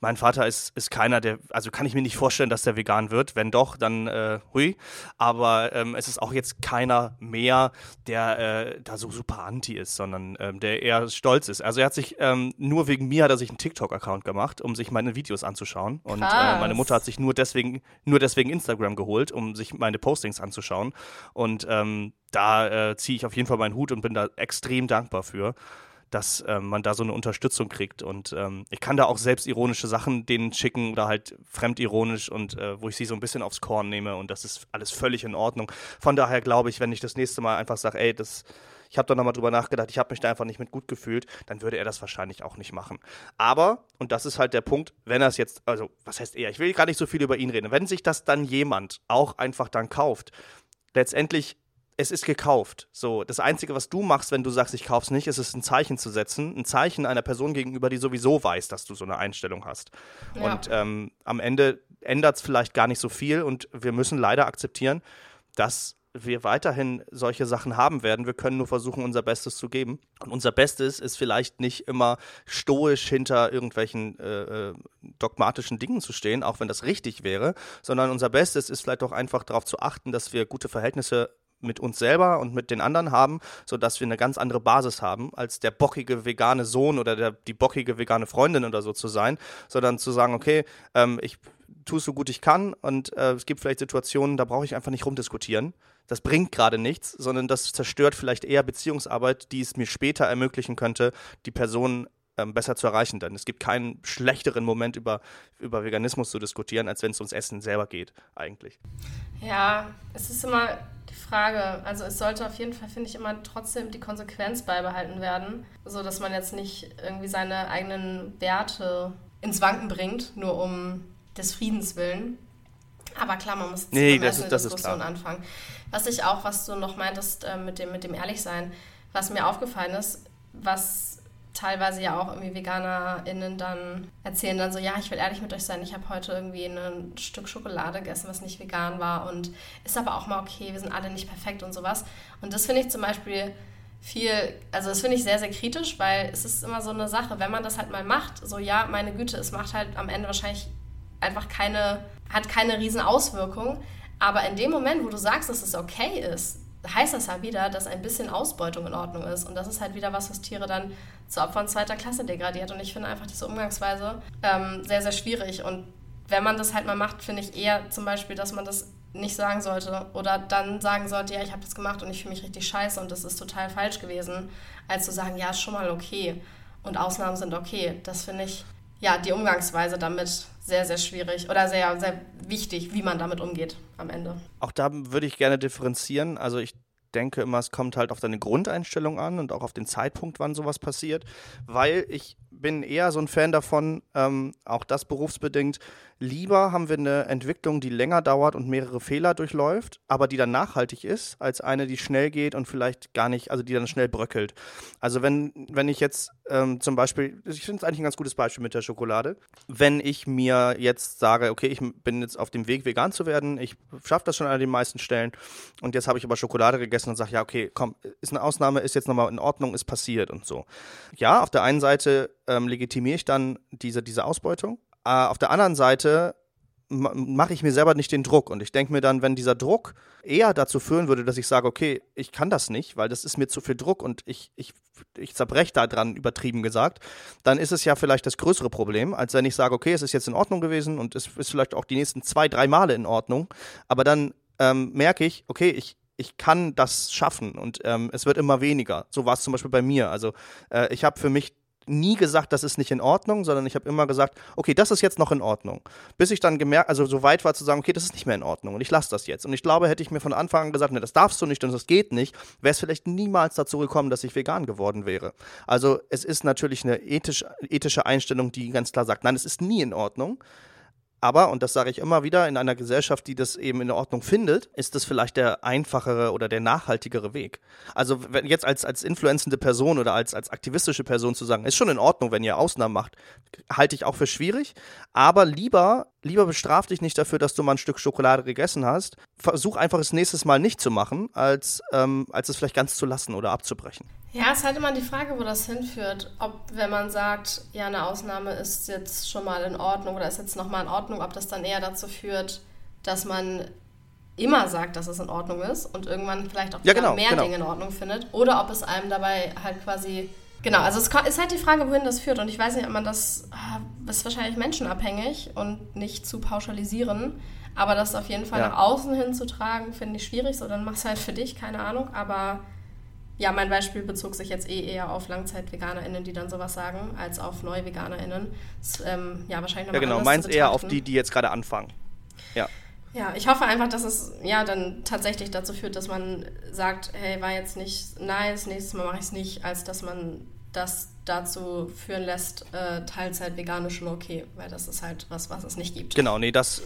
mein Vater ist, ist keiner, der, also kann ich mir nicht vorstellen, dass der vegan wird. Wenn doch, dann äh, hui. Aber ähm, es ist auch jetzt keiner mehr, der äh, da so super anti ist, sondern ähm, der eher stolz ist. Also er hat sich, ähm, nur wegen mir hat er sich einen TikTok-Account gemacht, um sich meine Videos anzuschauen. Und äh, meine Mutter hat sich nur deswegen, nur deswegen Instagram geholt, um sich meine Postings anzuschauen. Und ähm, da äh, ziehe ich auf jeden Fall meinen Hut und bin da extrem dankbar für dass ähm, man da so eine Unterstützung kriegt. Und ähm, ich kann da auch selbstironische Sachen denen schicken oder halt fremdironisch und äh, wo ich sie so ein bisschen aufs Korn nehme und das ist alles völlig in Ordnung. Von daher glaube ich, wenn ich das nächste Mal einfach sage, ey, das ich habe da nochmal drüber nachgedacht, ich habe mich da einfach nicht mit gut gefühlt, dann würde er das wahrscheinlich auch nicht machen. Aber, und das ist halt der Punkt, wenn er es jetzt, also was heißt er, ich will gar nicht so viel über ihn reden, wenn sich das dann jemand auch einfach dann kauft, letztendlich es ist gekauft. So, das Einzige, was du machst, wenn du sagst, ich kauf's nicht, ist es ein Zeichen zu setzen. Ein Zeichen einer Person gegenüber, die sowieso weiß, dass du so eine Einstellung hast. Ja. Und ähm, am Ende ändert es vielleicht gar nicht so viel und wir müssen leider akzeptieren, dass wir weiterhin solche Sachen haben werden. Wir können nur versuchen, unser Bestes zu geben. Und unser Bestes ist vielleicht nicht immer stoisch hinter irgendwelchen äh, äh dogmatischen Dingen zu stehen, auch wenn das richtig wäre, sondern unser Bestes ist vielleicht auch einfach darauf zu achten, dass wir gute Verhältnisse mit uns selber und mit den anderen haben, sodass wir eine ganz andere Basis haben, als der bockige vegane Sohn oder der, die bockige vegane Freundin oder so zu sein, sondern zu sagen, okay, ähm, ich tue es so gut ich kann und äh, es gibt vielleicht Situationen, da brauche ich einfach nicht rumdiskutieren. Das bringt gerade nichts, sondern das zerstört vielleicht eher Beziehungsarbeit, die es mir später ermöglichen könnte, die Person ähm, besser zu erreichen. Denn es gibt keinen schlechteren Moment über, über Veganismus zu diskutieren, als wenn es ums Essen selber geht, eigentlich. Ja, es ist immer die Frage. Also es sollte auf jeden Fall, finde ich, immer trotzdem die Konsequenz beibehalten werden, so dass man jetzt nicht irgendwie seine eigenen Werte ins Wanken bringt, nur um des Friedens willen. Aber klar, man muss nee, das ist, das Diskussion anfangen. Was ich auch, was du noch meintest äh, mit, dem, mit dem Ehrlichsein, was mir aufgefallen ist, was teilweise ja auch irgendwie VeganerInnen dann erzählen dann so, ja, ich will ehrlich mit euch sein, ich habe heute irgendwie ein Stück Schokolade gegessen, was nicht vegan war und ist aber auch mal okay, wir sind alle nicht perfekt und sowas. Und das finde ich zum Beispiel viel, also das finde ich sehr, sehr kritisch, weil es ist immer so eine Sache, wenn man das halt mal macht, so ja, meine Güte, es macht halt am Ende wahrscheinlich einfach keine, hat keine riesen Auswirkung, aber in dem Moment, wo du sagst, dass es okay ist, heißt das ja wieder, dass ein bisschen Ausbeutung in Ordnung ist. Und das ist halt wieder was, was Tiere dann zu Opfern zweiter Klasse degradiert. Und ich finde einfach diese Umgangsweise ähm, sehr, sehr schwierig. Und wenn man das halt mal macht, finde ich eher zum Beispiel, dass man das nicht sagen sollte oder dann sagen sollte, ja, ich habe das gemacht und ich fühle mich richtig scheiße und das ist total falsch gewesen, als zu sagen, ja, ist schon mal okay und Ausnahmen sind okay. Das finde ich, ja, die Umgangsweise damit sehr, sehr schwierig oder sehr, sehr wichtig, wie man damit umgeht am Ende. Auch da würde ich gerne differenzieren. Also ich denke immer, es kommt halt auf deine Grundeinstellung an und auch auf den Zeitpunkt, wann sowas passiert, weil ich bin eher so ein Fan davon, ähm, auch das berufsbedingt, lieber haben wir eine Entwicklung, die länger dauert und mehrere Fehler durchläuft, aber die dann nachhaltig ist, als eine, die schnell geht und vielleicht gar nicht, also die dann schnell bröckelt. Also wenn, wenn ich jetzt ähm, zum Beispiel, ich finde es eigentlich ein ganz gutes Beispiel mit der Schokolade, wenn ich mir jetzt sage, okay, ich bin jetzt auf dem Weg, vegan zu werden, ich schaffe das schon an den meisten Stellen und jetzt habe ich aber Schokolade gegessen und sage, ja, okay, komm, ist eine Ausnahme, ist jetzt nochmal in Ordnung, ist passiert und so. Ja, auf der einen Seite ähm, legitimiere ich dann diese, diese Ausbeutung. Äh, auf der anderen Seite mache ich mir selber nicht den Druck. Und ich denke mir dann, wenn dieser Druck eher dazu führen würde, dass ich sage, okay, ich kann das nicht, weil das ist mir zu viel Druck und ich, ich, ich zerbreche da dran, übertrieben gesagt, dann ist es ja vielleicht das größere Problem, als wenn ich sage, okay, es ist jetzt in Ordnung gewesen und es ist vielleicht auch die nächsten zwei, drei Male in Ordnung. Aber dann ähm, merke ich, okay, ich, ich kann das schaffen und ähm, es wird immer weniger. So war es zum Beispiel bei mir. Also äh, ich habe für mich nie gesagt, das ist nicht in Ordnung, sondern ich habe immer gesagt, okay, das ist jetzt noch in Ordnung. Bis ich dann gemerkt, also so weit war zu sagen, okay, das ist nicht mehr in Ordnung und ich lasse das jetzt. Und ich glaube, hätte ich mir von Anfang an gesagt, ne, das darfst du nicht und das geht nicht, wäre es vielleicht niemals dazu gekommen, dass ich vegan geworden wäre. Also es ist natürlich eine ethisch, ethische Einstellung, die ganz klar sagt, nein, es ist nie in Ordnung. Aber, und das sage ich immer wieder, in einer Gesellschaft, die das eben in Ordnung findet, ist das vielleicht der einfachere oder der nachhaltigere Weg. Also wenn jetzt als, als influenzende Person oder als, als aktivistische Person zu sagen, ist schon in Ordnung, wenn ihr Ausnahmen macht, halte ich auch für schwierig. Aber lieber, lieber bestraf dich nicht dafür, dass du mal ein Stück Schokolade gegessen hast. Versuch einfach es nächstes Mal nicht zu machen, als, ähm, als es vielleicht ganz zu lassen oder abzubrechen. Ja, es ist halt immer die Frage, wo das hinführt. Ob, wenn man sagt, ja, eine Ausnahme ist jetzt schon mal in Ordnung oder ist jetzt nochmal in Ordnung, ob das dann eher dazu führt, dass man immer sagt, dass es in Ordnung ist und irgendwann vielleicht auch ja, genau, mehr genau. Dinge in Ordnung findet. Oder ob es einem dabei halt quasi. Genau, also es ist halt die Frage, wohin das führt. Und ich weiß nicht, ob man das. Das ist wahrscheinlich menschenabhängig und nicht zu pauschalisieren. Aber das auf jeden Fall ja. nach außen hin zu tragen, finde ich schwierig. So, dann mach's halt für dich, keine Ahnung. Aber ja, mein Beispiel bezog sich jetzt eh eher auf Langzeit-VeganerInnen, die dann sowas sagen, als auf neue VeganerInnen. Das, ähm, ja, wahrscheinlich noch Ja, genau, meins eher auf die, die jetzt gerade anfangen. Ja. Ja, ich hoffe einfach, dass es ja dann tatsächlich dazu führt, dass man sagt, hey, war jetzt nicht nice, nächstes Mal mache ich es nicht, als dass man das dazu führen lässt, äh, Teilzeit veganisch schon okay, weil das ist halt was, was es nicht gibt. Genau, nee, das,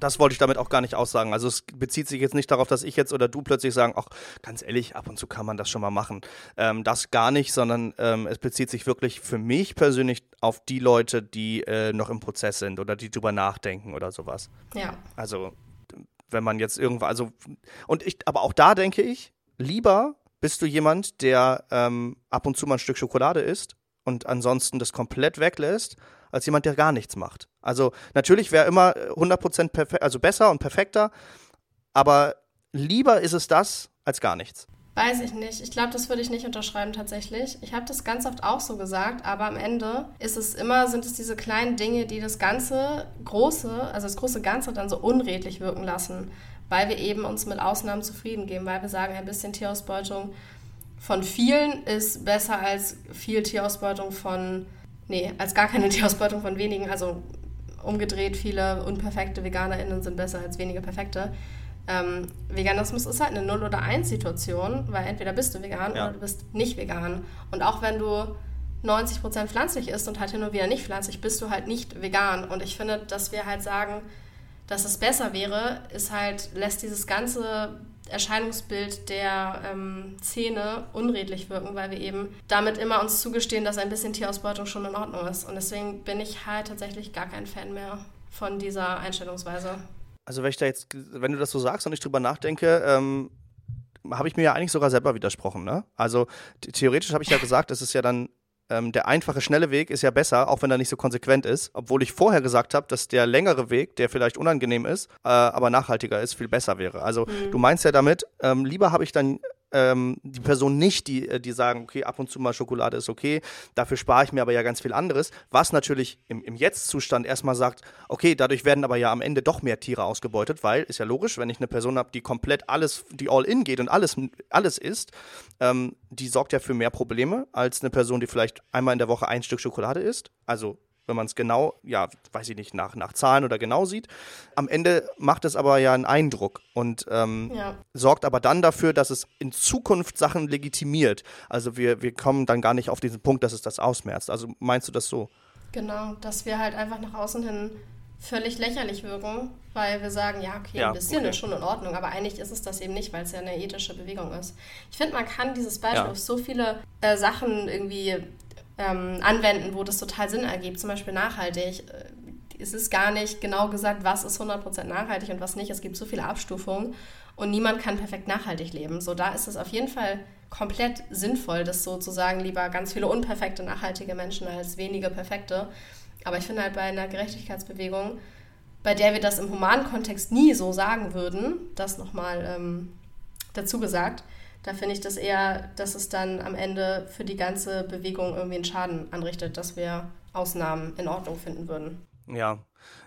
das wollte ich damit auch gar nicht aussagen. Also es bezieht sich jetzt nicht darauf, dass ich jetzt oder du plötzlich sagen, ach, ganz ehrlich, ab und zu kann man das schon mal machen. Ähm, das gar nicht, sondern ähm, es bezieht sich wirklich für mich persönlich auf die Leute, die äh, noch im Prozess sind oder die drüber nachdenken oder sowas. Ja. Also wenn man jetzt irgendwo, also und ich, aber auch da denke ich, lieber bist du jemand, der ähm, ab und zu mal ein Stück Schokolade isst und ansonsten das komplett weglässt, als jemand, der gar nichts macht. Also natürlich wäre immer 100% perfekt, also besser und perfekter, aber lieber ist es das als gar nichts. Weiß ich nicht. Ich glaube, das würde ich nicht unterschreiben tatsächlich. Ich habe das ganz oft auch so gesagt, aber am Ende ist es immer, sind es diese kleinen Dinge, die das ganze große, also das große Ganze dann so unredlich wirken lassen, weil wir eben uns mit Ausnahmen zufrieden geben, weil wir sagen, ein bisschen Tierausbeutung von vielen ist besser als viel Tierausbeutung von nee, als gar keine Tierausbeutung von wenigen, also umgedreht, viele unperfekte VeganerInnen sind besser als wenige perfekte. Ähm, Veganismus ist halt eine Null- oder Eins-Situation, weil entweder bist du vegan ja. oder du bist nicht vegan. Und auch wenn du 90% pflanzlich isst und halt hin und wieder nicht pflanzlich, bist du halt nicht vegan. Und ich finde, dass wir halt sagen, dass es besser wäre, ist halt, lässt dieses ganze Erscheinungsbild der ähm, Szene unredlich wirken, weil wir eben damit immer uns zugestehen, dass ein bisschen Tierausbeutung schon in Ordnung ist. Und deswegen bin ich halt tatsächlich gar kein Fan mehr von dieser Einstellungsweise. Also wenn ich da jetzt, wenn du das so sagst und ich drüber nachdenke, ähm, habe ich mir ja eigentlich sogar selber widersprochen. Ne? Also theoretisch habe ich ja gesagt, es ist ja dann ähm, der einfache, schnelle Weg ist ja besser, auch wenn er nicht so konsequent ist. Obwohl ich vorher gesagt habe, dass der längere Weg, der vielleicht unangenehm ist, äh, aber nachhaltiger ist, viel besser wäre. Also mhm. du meinst ja damit, ähm, lieber habe ich dann ähm, die Person nicht, die, äh, die sagen, okay, ab und zu mal Schokolade ist okay, dafür spare ich mir aber ja ganz viel anderes, was natürlich im, im Jetzt-Zustand erstmal sagt, okay, dadurch werden aber ja am Ende doch mehr Tiere ausgebeutet, weil, ist ja logisch, wenn ich eine Person habe, die komplett alles, die all in geht und alles, alles isst, ähm, die sorgt ja für mehr Probleme als eine Person, die vielleicht einmal in der Woche ein Stück Schokolade isst. Also wenn man es genau, ja, weiß ich nicht, nach, nach Zahlen oder genau sieht. Am Ende macht es aber ja einen Eindruck und ähm, ja. sorgt aber dann dafür, dass es in Zukunft Sachen legitimiert. Also wir, wir kommen dann gar nicht auf diesen Punkt, dass es das ausmerzt. Also meinst du das so? Genau, dass wir halt einfach nach außen hin völlig lächerlich wirken, weil wir sagen, ja, okay, ja, ein bisschen okay. ist schon in Ordnung, aber eigentlich ist es das eben nicht, weil es ja eine ethische Bewegung ist. Ich finde, man kann dieses Beispiel ja. auf so viele äh, Sachen irgendwie ähm, anwenden, wo das total Sinn ergibt, zum Beispiel nachhaltig. Äh, es ist gar nicht genau gesagt, was ist 100% nachhaltig und was nicht. Es gibt so viele Abstufungen und niemand kann perfekt nachhaltig leben. So, da ist es auf jeden Fall komplett sinnvoll, das sozusagen lieber ganz viele unperfekte, nachhaltige Menschen als wenige perfekte. Aber ich finde halt bei einer Gerechtigkeitsbewegung, bei der wir das im humanen Kontext nie so sagen würden, das nochmal ähm, dazu gesagt, da finde ich das eher, dass es dann am Ende für die ganze Bewegung irgendwie einen Schaden anrichtet, dass wir Ausnahmen in Ordnung finden würden. Ja,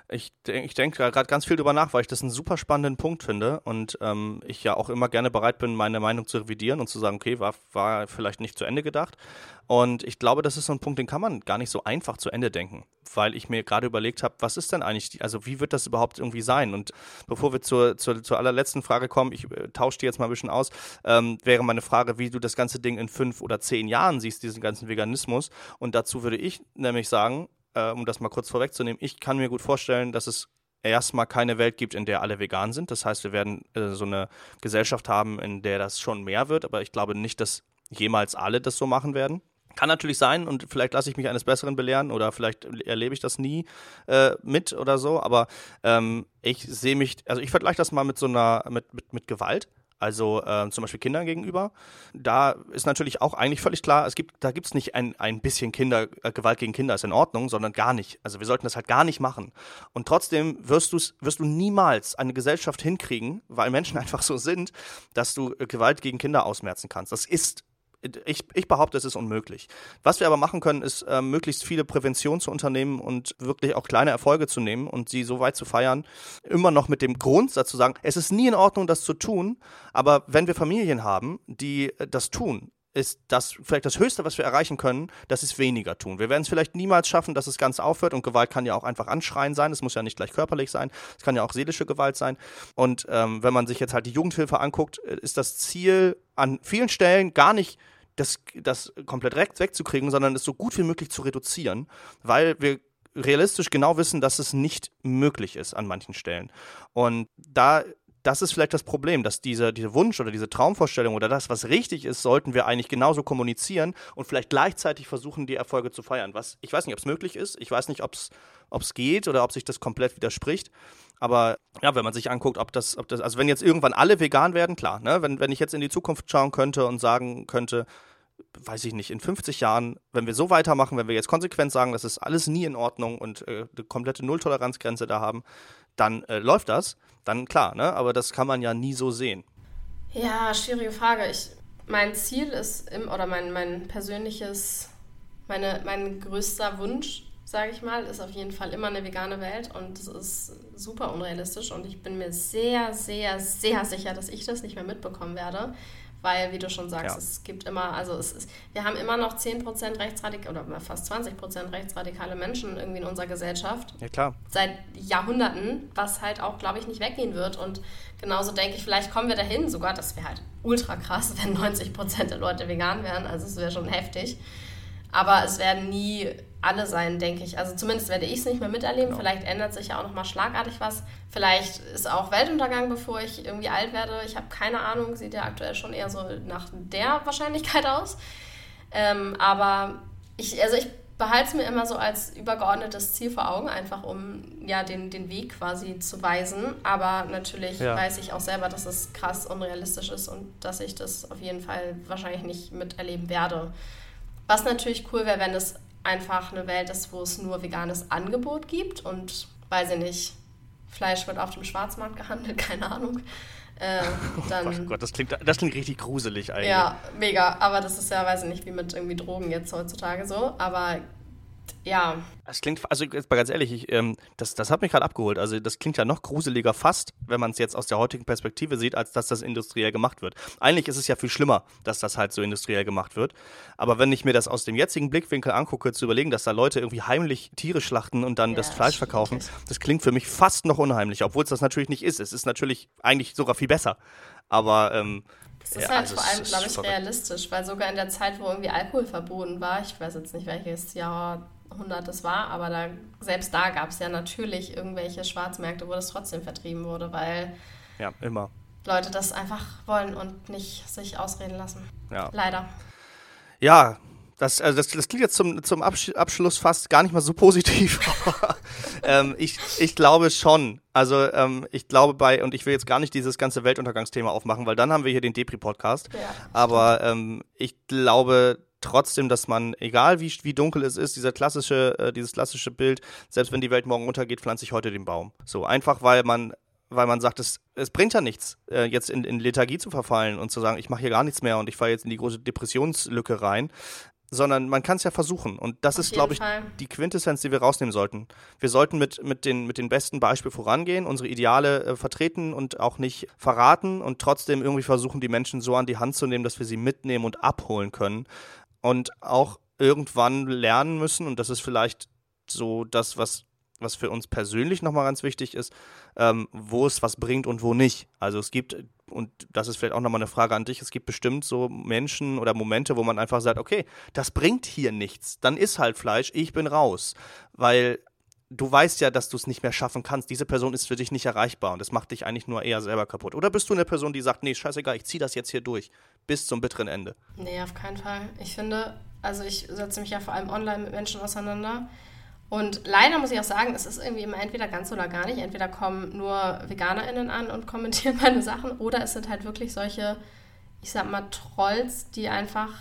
ich, ich denke gerade ganz viel drüber nach, weil ich das einen super spannenden Punkt finde und ähm, ich ja auch immer gerne bereit bin, meine Meinung zu revidieren und zu sagen, okay, war, war vielleicht nicht zu Ende gedacht. Und ich glaube, das ist so ein Punkt, den kann man gar nicht so einfach zu Ende denken, weil ich mir gerade überlegt habe, was ist denn eigentlich, die, also wie wird das überhaupt irgendwie sein? Und bevor wir zur, zur, zur allerletzten Frage kommen, ich äh, tausche die jetzt mal ein bisschen aus, ähm, wäre meine Frage, wie du das ganze Ding in fünf oder zehn Jahren siehst, diesen ganzen Veganismus. Und dazu würde ich nämlich sagen, äh, um das mal kurz vorwegzunehmen, ich kann mir gut vorstellen, dass es erstmal keine Welt gibt, in der alle vegan sind. Das heißt, wir werden äh, so eine Gesellschaft haben, in der das schon mehr wird, aber ich glaube nicht, dass jemals alle das so machen werden. Kann natürlich sein und vielleicht lasse ich mich eines Besseren belehren oder vielleicht erlebe ich das nie äh, mit oder so, aber ähm, ich sehe mich, also ich vergleiche das mal mit so einer, mit, mit, mit Gewalt also äh, zum Beispiel Kindern gegenüber. Da ist natürlich auch eigentlich völlig klar, es gibt, da gibt es nicht ein, ein bisschen Kinder, äh, Gewalt gegen Kinder ist in Ordnung, sondern gar nicht. Also wir sollten das halt gar nicht machen. Und trotzdem wirst, du's, wirst du niemals eine Gesellschaft hinkriegen, weil Menschen einfach so sind, dass du äh, Gewalt gegen Kinder ausmerzen kannst. Das ist ich, ich, behaupte, es ist unmöglich. Was wir aber machen können, ist, äh, möglichst viele Prävention zu unternehmen und wirklich auch kleine Erfolge zu nehmen und sie so weit zu feiern. Immer noch mit dem Grundsatz zu sagen, es ist nie in Ordnung, das zu tun, aber wenn wir Familien haben, die äh, das tun, ist das vielleicht das Höchste, was wir erreichen können, dass es weniger tun. Wir werden es vielleicht niemals schaffen, dass es ganz aufhört und Gewalt kann ja auch einfach anschreien sein. Es muss ja nicht gleich körperlich sein. Es kann ja auch seelische Gewalt sein. Und ähm, wenn man sich jetzt halt die Jugendhilfe anguckt, äh, ist das Ziel an vielen Stellen gar nicht das, das komplett wegzukriegen, sondern es so gut wie möglich zu reduzieren, weil wir realistisch genau wissen, dass es nicht möglich ist an manchen Stellen. Und da das ist vielleicht das Problem, dass dieser, dieser Wunsch oder diese Traumvorstellung oder das, was richtig ist, sollten wir eigentlich genauso kommunizieren und vielleicht gleichzeitig versuchen, die Erfolge zu feiern. Was ich weiß nicht, ob es möglich ist, ich weiß nicht, ob es geht oder ob sich das komplett widerspricht. Aber ja, wenn man sich anguckt, ob das, ob das, also wenn jetzt irgendwann alle vegan werden, klar, ne? wenn, wenn ich jetzt in die Zukunft schauen könnte und sagen könnte, weiß ich nicht, in 50 Jahren, wenn wir so weitermachen, wenn wir jetzt konsequent sagen, das ist alles nie in Ordnung und äh, eine komplette Nulltoleranzgrenze da haben, dann äh, läuft das, dann klar, ne? aber das kann man ja nie so sehen. Ja, schwierige Frage. Ich, mein Ziel ist, im, oder mein, mein persönliches, meine, mein größter Wunsch sage ich mal, ist auf jeden Fall immer eine vegane Welt und es ist super unrealistisch und ich bin mir sehr, sehr, sehr sicher, dass ich das nicht mehr mitbekommen werde, weil, wie du schon sagst, ja. es gibt immer, also es ist, wir haben immer noch 10% rechtsradikale oder fast 20% rechtsradikale Menschen irgendwie in unserer Gesellschaft. Ja, klar. Seit Jahrhunderten, was halt auch, glaube ich, nicht weggehen wird und genauso denke ich, vielleicht kommen wir dahin sogar, das wäre halt ultra krass, wenn 90% der Leute vegan wären, also es wäre schon heftig. Aber es werden nie alle sein, denke ich. Also zumindest werde ich es nicht mehr miterleben. Genau. Vielleicht ändert sich ja auch nochmal schlagartig was. Vielleicht ist auch Weltuntergang, bevor ich irgendwie alt werde. Ich habe keine Ahnung. Sieht ja aktuell schon eher so nach der Wahrscheinlichkeit aus. Ähm, aber ich, also ich behalte es mir immer so als übergeordnetes Ziel vor Augen, einfach um ja den, den Weg quasi zu weisen. Aber natürlich ja. weiß ich auch selber, dass es krass unrealistisch ist und dass ich das auf jeden Fall wahrscheinlich nicht miterleben werde. Was natürlich cool wäre, wenn es einfach eine Welt ist, wo es nur veganes Angebot gibt und, weiß ich nicht, Fleisch wird auf dem Schwarzmarkt gehandelt, keine Ahnung. Äh, dann, oh Gott, das klingt, das klingt richtig gruselig eigentlich. Ja, mega. Aber das ist ja, weiß ich nicht, wie mit irgendwie Drogen jetzt heutzutage so. Aber ja. Das klingt, also jetzt mal ganz ehrlich, ich, ähm, das, das hat mich gerade abgeholt. Also das klingt ja noch gruseliger fast, wenn man es jetzt aus der heutigen Perspektive sieht, als dass das industriell gemacht wird. Eigentlich ist es ja viel schlimmer, dass das halt so industriell gemacht wird. Aber wenn ich mir das aus dem jetzigen Blickwinkel angucke, zu überlegen, dass da Leute irgendwie heimlich Tiere schlachten und dann ja, das Fleisch verkaufen, das klingt für mich fast noch unheimlicher, obwohl es das natürlich nicht ist. Es ist natürlich eigentlich sogar viel besser. Aber ähm, es ist ja, halt also vor allem, glaube ich, verrückt. realistisch, weil sogar in der Zeit, wo irgendwie Alkohol verboten war, ich weiß jetzt nicht welches Jahr 100 das war, aber da, selbst da gab es ja natürlich irgendwelche Schwarzmärkte, wo das trotzdem vertrieben wurde, weil ja, immer. Leute das einfach wollen und nicht sich ausreden lassen. Ja. Leider. Ja, das, also das, das klingt jetzt zum, zum Abschluss fast gar nicht mal so positiv. ähm, ich, ich glaube schon. Also ähm, ich glaube bei, und ich will jetzt gar nicht dieses ganze Weltuntergangsthema aufmachen, weil dann haben wir hier den Depri-Podcast. Ja, Aber ähm, ich glaube trotzdem, dass man, egal wie, wie dunkel es ist, dieser klassische, äh, dieses klassische Bild, selbst wenn die Welt morgen untergeht, pflanze ich heute den Baum. So, einfach weil man weil man sagt, es, es bringt ja nichts, äh, jetzt in, in Lethargie zu verfallen und zu sagen, ich mache hier gar nichts mehr und ich falle jetzt in die große Depressionslücke rein, sondern man kann es ja versuchen. Und das Auf ist, glaube ich, Fall. die Quintessenz, die wir rausnehmen sollten. Wir sollten mit, mit, den, mit den besten Beispielen vorangehen, unsere Ideale äh, vertreten und auch nicht verraten und trotzdem irgendwie versuchen, die Menschen so an die Hand zu nehmen, dass wir sie mitnehmen und abholen können und auch irgendwann lernen müssen, und das ist vielleicht so das, was, was für uns persönlich nochmal ganz wichtig ist, ähm, wo es was bringt und wo nicht. Also es gibt, und das ist vielleicht auch nochmal eine Frage an dich, es gibt bestimmt so Menschen oder Momente, wo man einfach sagt, okay, das bringt hier nichts, dann ist halt Fleisch, ich bin raus. Weil du weißt ja, dass du es nicht mehr schaffen kannst. Diese Person ist für dich nicht erreichbar und das macht dich eigentlich nur eher selber kaputt. Oder bist du eine Person, die sagt, nee, scheißegal, ich ziehe das jetzt hier durch bis zum bitteren Ende? Nee, auf keinen Fall. Ich finde, also ich setze mich ja vor allem online mit Menschen auseinander. Und leider muss ich auch sagen, es ist irgendwie immer entweder ganz oder gar nicht. Entweder kommen nur VeganerInnen an und kommentieren meine Sachen oder es sind halt wirklich solche, ich sag mal, Trolls, die einfach,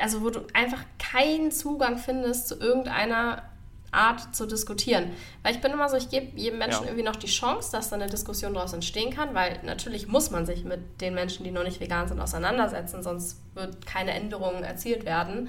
also wo du einfach keinen Zugang findest zu irgendeiner Art zu diskutieren. Weil ich bin immer so, ich gebe jedem Menschen ja. irgendwie noch die Chance, dass da eine Diskussion daraus entstehen kann, weil natürlich muss man sich mit den Menschen, die noch nicht vegan sind, auseinandersetzen, sonst wird keine Änderung erzielt werden.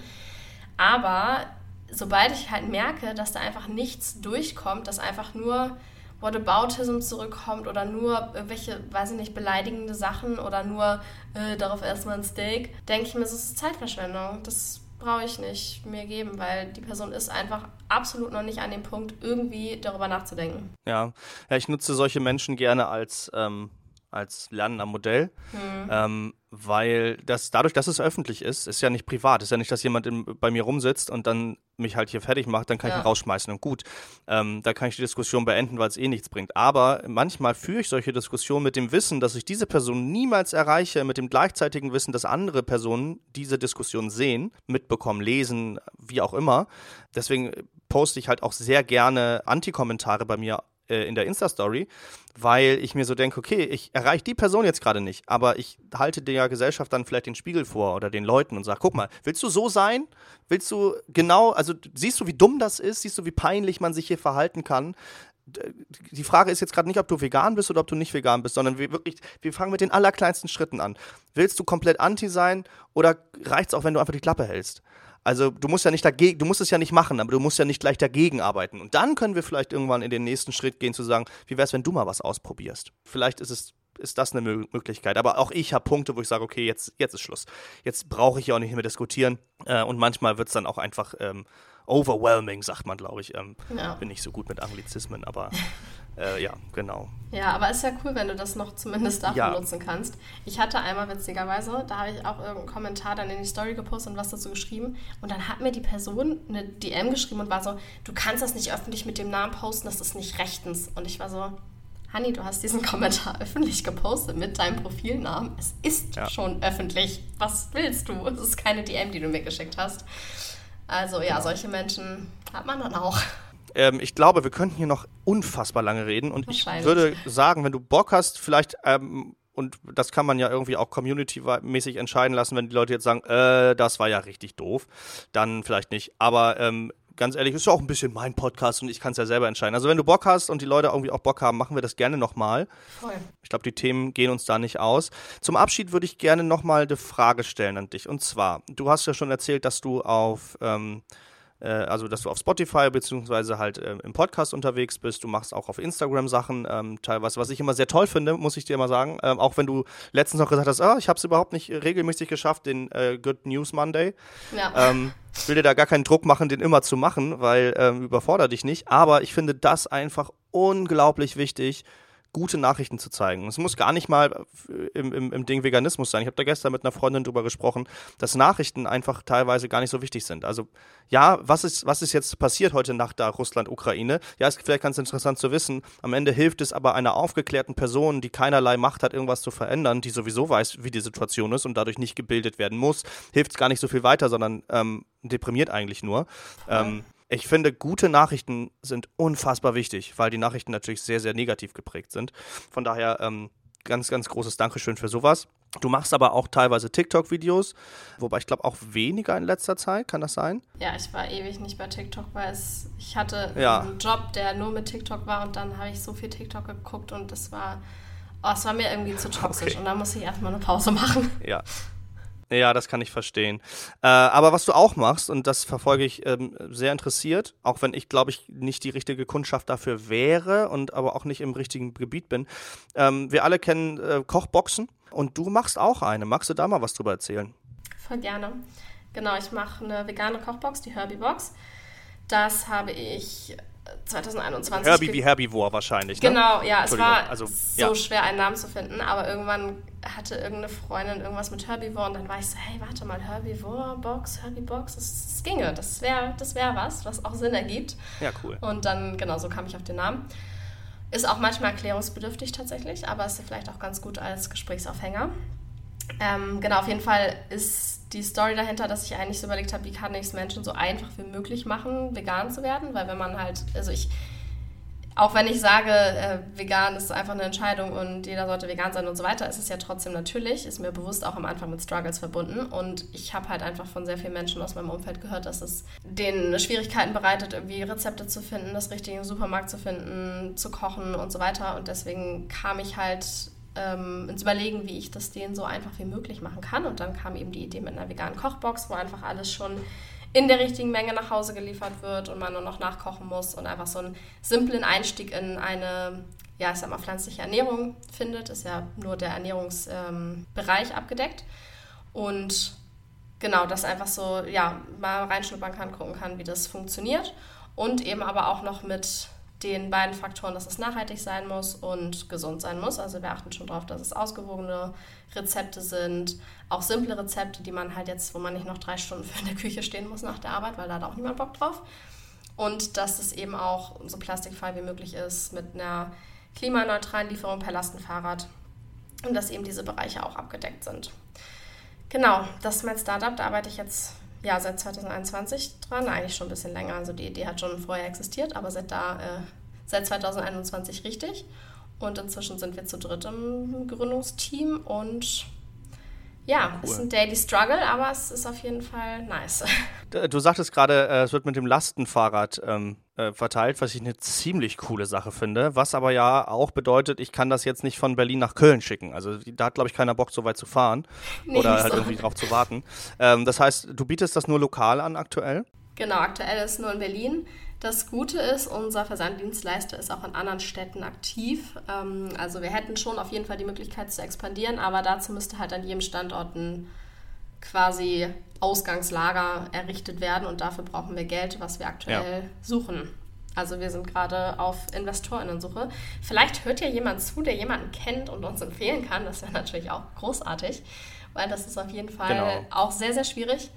Aber sobald ich halt merke, dass da einfach nichts durchkommt, dass einfach nur Whataboutism zurückkommt oder nur irgendwelche, weiß ich nicht, beleidigende Sachen oder nur äh, darauf erstmal ein Steak, denke ich mir, es ist Zeitverschwendung. Das brauche ich nicht mir geben, weil die Person ist einfach absolut noch nicht an dem Punkt, irgendwie darüber nachzudenken. Ja, ja ich nutze solche Menschen gerne als, ähm, als Lernen am Modell. Hm. Ähm, weil das dadurch, dass es öffentlich ist, ist ja nicht privat, ist ja nicht, dass jemand im, bei mir rumsitzt und dann mich halt hier fertig macht, dann kann ja. ich ihn rausschmeißen und gut, ähm, da kann ich die Diskussion beenden, weil es eh nichts bringt. Aber manchmal führe ich solche Diskussionen mit dem Wissen, dass ich diese Person niemals erreiche, mit dem gleichzeitigen Wissen, dass andere Personen diese Diskussion sehen, mitbekommen, lesen, wie auch immer. Deswegen poste ich halt auch sehr gerne Anti-Kommentare bei mir äh, in der Insta-Story, weil ich mir so denke, okay, ich erreiche die Person jetzt gerade nicht, aber ich halte der Gesellschaft dann vielleicht den Spiegel vor oder den Leuten und sage, guck mal, willst du so sein? Willst du genau, also siehst du, wie dumm das ist? Siehst du, wie peinlich man sich hier verhalten kann? die Frage ist jetzt gerade nicht, ob du vegan bist oder ob du nicht vegan bist, sondern wir wirklich, wir fangen mit den allerkleinsten Schritten an. Willst du komplett anti sein oder reicht es auch, wenn du einfach die Klappe hältst? Also du musst ja nicht dagegen, du musst es ja nicht machen, aber du musst ja nicht gleich dagegen arbeiten. Und dann können wir vielleicht irgendwann in den nächsten Schritt gehen zu sagen, wie wäre es, wenn du mal was ausprobierst? Vielleicht ist es ist das eine Möglichkeit. Aber auch ich habe Punkte, wo ich sage, okay, jetzt, jetzt ist Schluss. Jetzt brauche ich ja auch nicht mehr diskutieren. Äh, und manchmal wird es dann auch einfach ähm, overwhelming, sagt man, glaube ich. Ähm, ja. Bin nicht so gut mit Anglizismen, aber äh, ja, genau. Ja, aber ist ja cool, wenn du das noch zumindest dafür ja. nutzen kannst. Ich hatte einmal witzigerweise, da habe ich auch irgendeinen Kommentar dann in die Story gepostet und was dazu geschrieben. Und dann hat mir die Person eine DM geschrieben und war so, du kannst das nicht öffentlich mit dem Namen posten, das ist nicht rechtens. Und ich war so, Hanni, du hast diesen Kommentar öffentlich gepostet mit deinem Profilnamen. Es ist ja. schon öffentlich. Was willst du? Es ist keine DM, die du mir geschickt hast. Also ja, genau. solche Menschen hat man dann auch. Ähm, ich glaube, wir könnten hier noch unfassbar lange reden und ich würde sagen, wenn du Bock hast, vielleicht ähm, und das kann man ja irgendwie auch community-mäßig entscheiden lassen, wenn die Leute jetzt sagen, äh, das war ja richtig doof, dann vielleicht nicht. Aber ähm, ganz ehrlich, ist ja auch ein bisschen mein Podcast und ich kann es ja selber entscheiden. Also wenn du Bock hast und die Leute irgendwie auch Bock haben, machen wir das gerne nochmal. Ich glaube, die Themen gehen uns da nicht aus. Zum Abschied würde ich gerne nochmal eine Frage stellen an dich. Und zwar, du hast ja schon erzählt, dass du auf ähm, äh, also dass du auf Spotify beziehungsweise halt äh, im Podcast unterwegs bist. Du machst auch auf Instagram Sachen, ähm, teilweise, was ich immer sehr toll finde, muss ich dir mal sagen. Ähm, auch wenn du letztens noch gesagt hast, ah, ich habe es überhaupt nicht regelmäßig geschafft, den äh, Good News Monday. Ja. Ähm, will dir da gar keinen Druck machen, den immer zu machen, weil ähm, überfordere dich nicht. Aber ich finde das einfach unglaublich wichtig, gute Nachrichten zu zeigen. Es muss gar nicht mal im, im, im Ding Veganismus sein. Ich habe da gestern mit einer Freundin drüber gesprochen, dass Nachrichten einfach teilweise gar nicht so wichtig sind. Also ja, was ist, was ist jetzt passiert heute Nacht da Russland-Ukraine? Ja, ist vielleicht ganz interessant zu wissen. Am Ende hilft es aber einer aufgeklärten Person, die keinerlei Macht hat, irgendwas zu verändern, die sowieso weiß, wie die Situation ist und dadurch nicht gebildet werden muss, hilft es gar nicht so viel weiter, sondern ähm, deprimiert eigentlich nur. Ähm, ich finde, gute Nachrichten sind unfassbar wichtig, weil die Nachrichten natürlich sehr, sehr negativ geprägt sind. Von daher ähm, ganz, ganz großes Dankeschön für sowas. Du machst aber auch teilweise TikTok-Videos, wobei ich glaube auch weniger in letzter Zeit, kann das sein? Ja, ich war ewig nicht bei TikTok, weil es, ich hatte ja. einen Job, der nur mit TikTok war und dann habe ich so viel TikTok geguckt und das war, oh, es war mir irgendwie zu toxisch okay. und da musste ich erstmal eine Pause machen. Ja, ja, das kann ich verstehen. Äh, aber was du auch machst, und das verfolge ich ähm, sehr interessiert, auch wenn ich, glaube ich, nicht die richtige Kundschaft dafür wäre und aber auch nicht im richtigen Gebiet bin. Ähm, wir alle kennen äh, Kochboxen und du machst auch eine. Magst du da mal was drüber erzählen? Voll gerne. Genau, ich mache eine vegane Kochbox, die Herbie Box. Das habe ich 2021. Herbie wie Herbivore wahrscheinlich. Ne? Genau, ja, es war also, ja. so schwer, einen Namen zu finden, aber irgendwann hatte irgendeine Freundin irgendwas mit Herbivore und dann war ich so, hey, warte mal, Herbivore Box, Herbie Box, das, das ginge, das wäre das wär was, was auch Sinn ergibt. Ja, cool. Und dann, genau, so kam ich auf den Namen. Ist auch manchmal erklärungsbedürftig tatsächlich, aber ist vielleicht auch ganz gut als Gesprächsaufhänger. Ähm, genau, auf jeden Fall ist die Story dahinter, dass ich eigentlich so überlegt habe, wie kann ich es Menschen so einfach wie möglich machen, vegan zu werden, weil wenn man halt, also ich, auch wenn ich sage, äh, vegan ist einfach eine Entscheidung und jeder sollte vegan sein und so weiter, ist es ja trotzdem natürlich, ist mir bewusst auch am Anfang mit Struggles verbunden. Und ich habe halt einfach von sehr vielen Menschen aus meinem Umfeld gehört, dass es denen Schwierigkeiten bereitet, irgendwie Rezepte zu finden, das Richtige Supermarkt zu finden, zu kochen und so weiter. Und deswegen kam ich halt ähm, ins Überlegen, wie ich das denen so einfach wie möglich machen kann. Und dann kam eben die Idee mit einer veganen Kochbox, wo einfach alles schon in der richtigen Menge nach Hause geliefert wird und man nur noch nachkochen muss und einfach so einen simplen Einstieg in eine, ja, ich sag mal, pflanzliche Ernährung findet. Ist ja nur der Ernährungsbereich ähm, abgedeckt. Und genau, das einfach so, ja, mal reinschnuppern kann, gucken kann, wie das funktioniert. Und eben aber auch noch mit den beiden Faktoren, dass es nachhaltig sein muss und gesund sein muss. Also wir achten schon darauf, dass es ausgewogene Rezepte sind, auch simple Rezepte, die man halt jetzt, wo man nicht noch drei Stunden für in der Küche stehen muss nach der Arbeit, weil da hat auch niemand Bock drauf. Und dass es eben auch so plastikfrei wie möglich ist mit einer klimaneutralen Lieferung per Lastenfahrrad und dass eben diese Bereiche auch abgedeckt sind. Genau, das ist mein Startup, da arbeite ich jetzt ja, seit 2021 dran, eigentlich schon ein bisschen länger. Also die Idee hat schon vorher existiert, aber seit da, äh, seit 2021 richtig. Und inzwischen sind wir zu dritt im Gründungsteam und ja, cool. ist ein Daily Struggle, aber es ist auf jeden Fall nice. Du sagtest gerade, äh, es wird mit dem Lastenfahrrad ähm, äh, verteilt, was ich eine ziemlich coole Sache finde. Was aber ja auch bedeutet, ich kann das jetzt nicht von Berlin nach Köln schicken. Also da hat, glaube ich, keiner Bock, so weit zu fahren nee, oder halt so. irgendwie drauf zu warten. Ähm, das heißt, du bietest das nur lokal an aktuell? Genau, aktuell ist es nur in Berlin. Das Gute ist, unser Versanddienstleister ist auch in anderen Städten aktiv. Ähm, also wir hätten schon auf jeden Fall die Möglichkeit zu expandieren, aber dazu müsste halt an jedem Standort ein quasi Ausgangslager errichtet werden und dafür brauchen wir Geld, was wir aktuell ja. suchen. Also wir sind gerade auf Investorinnensuche. Vielleicht hört ja jemand zu, der jemanden kennt und uns empfehlen kann. Das wäre natürlich auch großartig, weil das ist auf jeden Fall genau. auch sehr, sehr schwierig.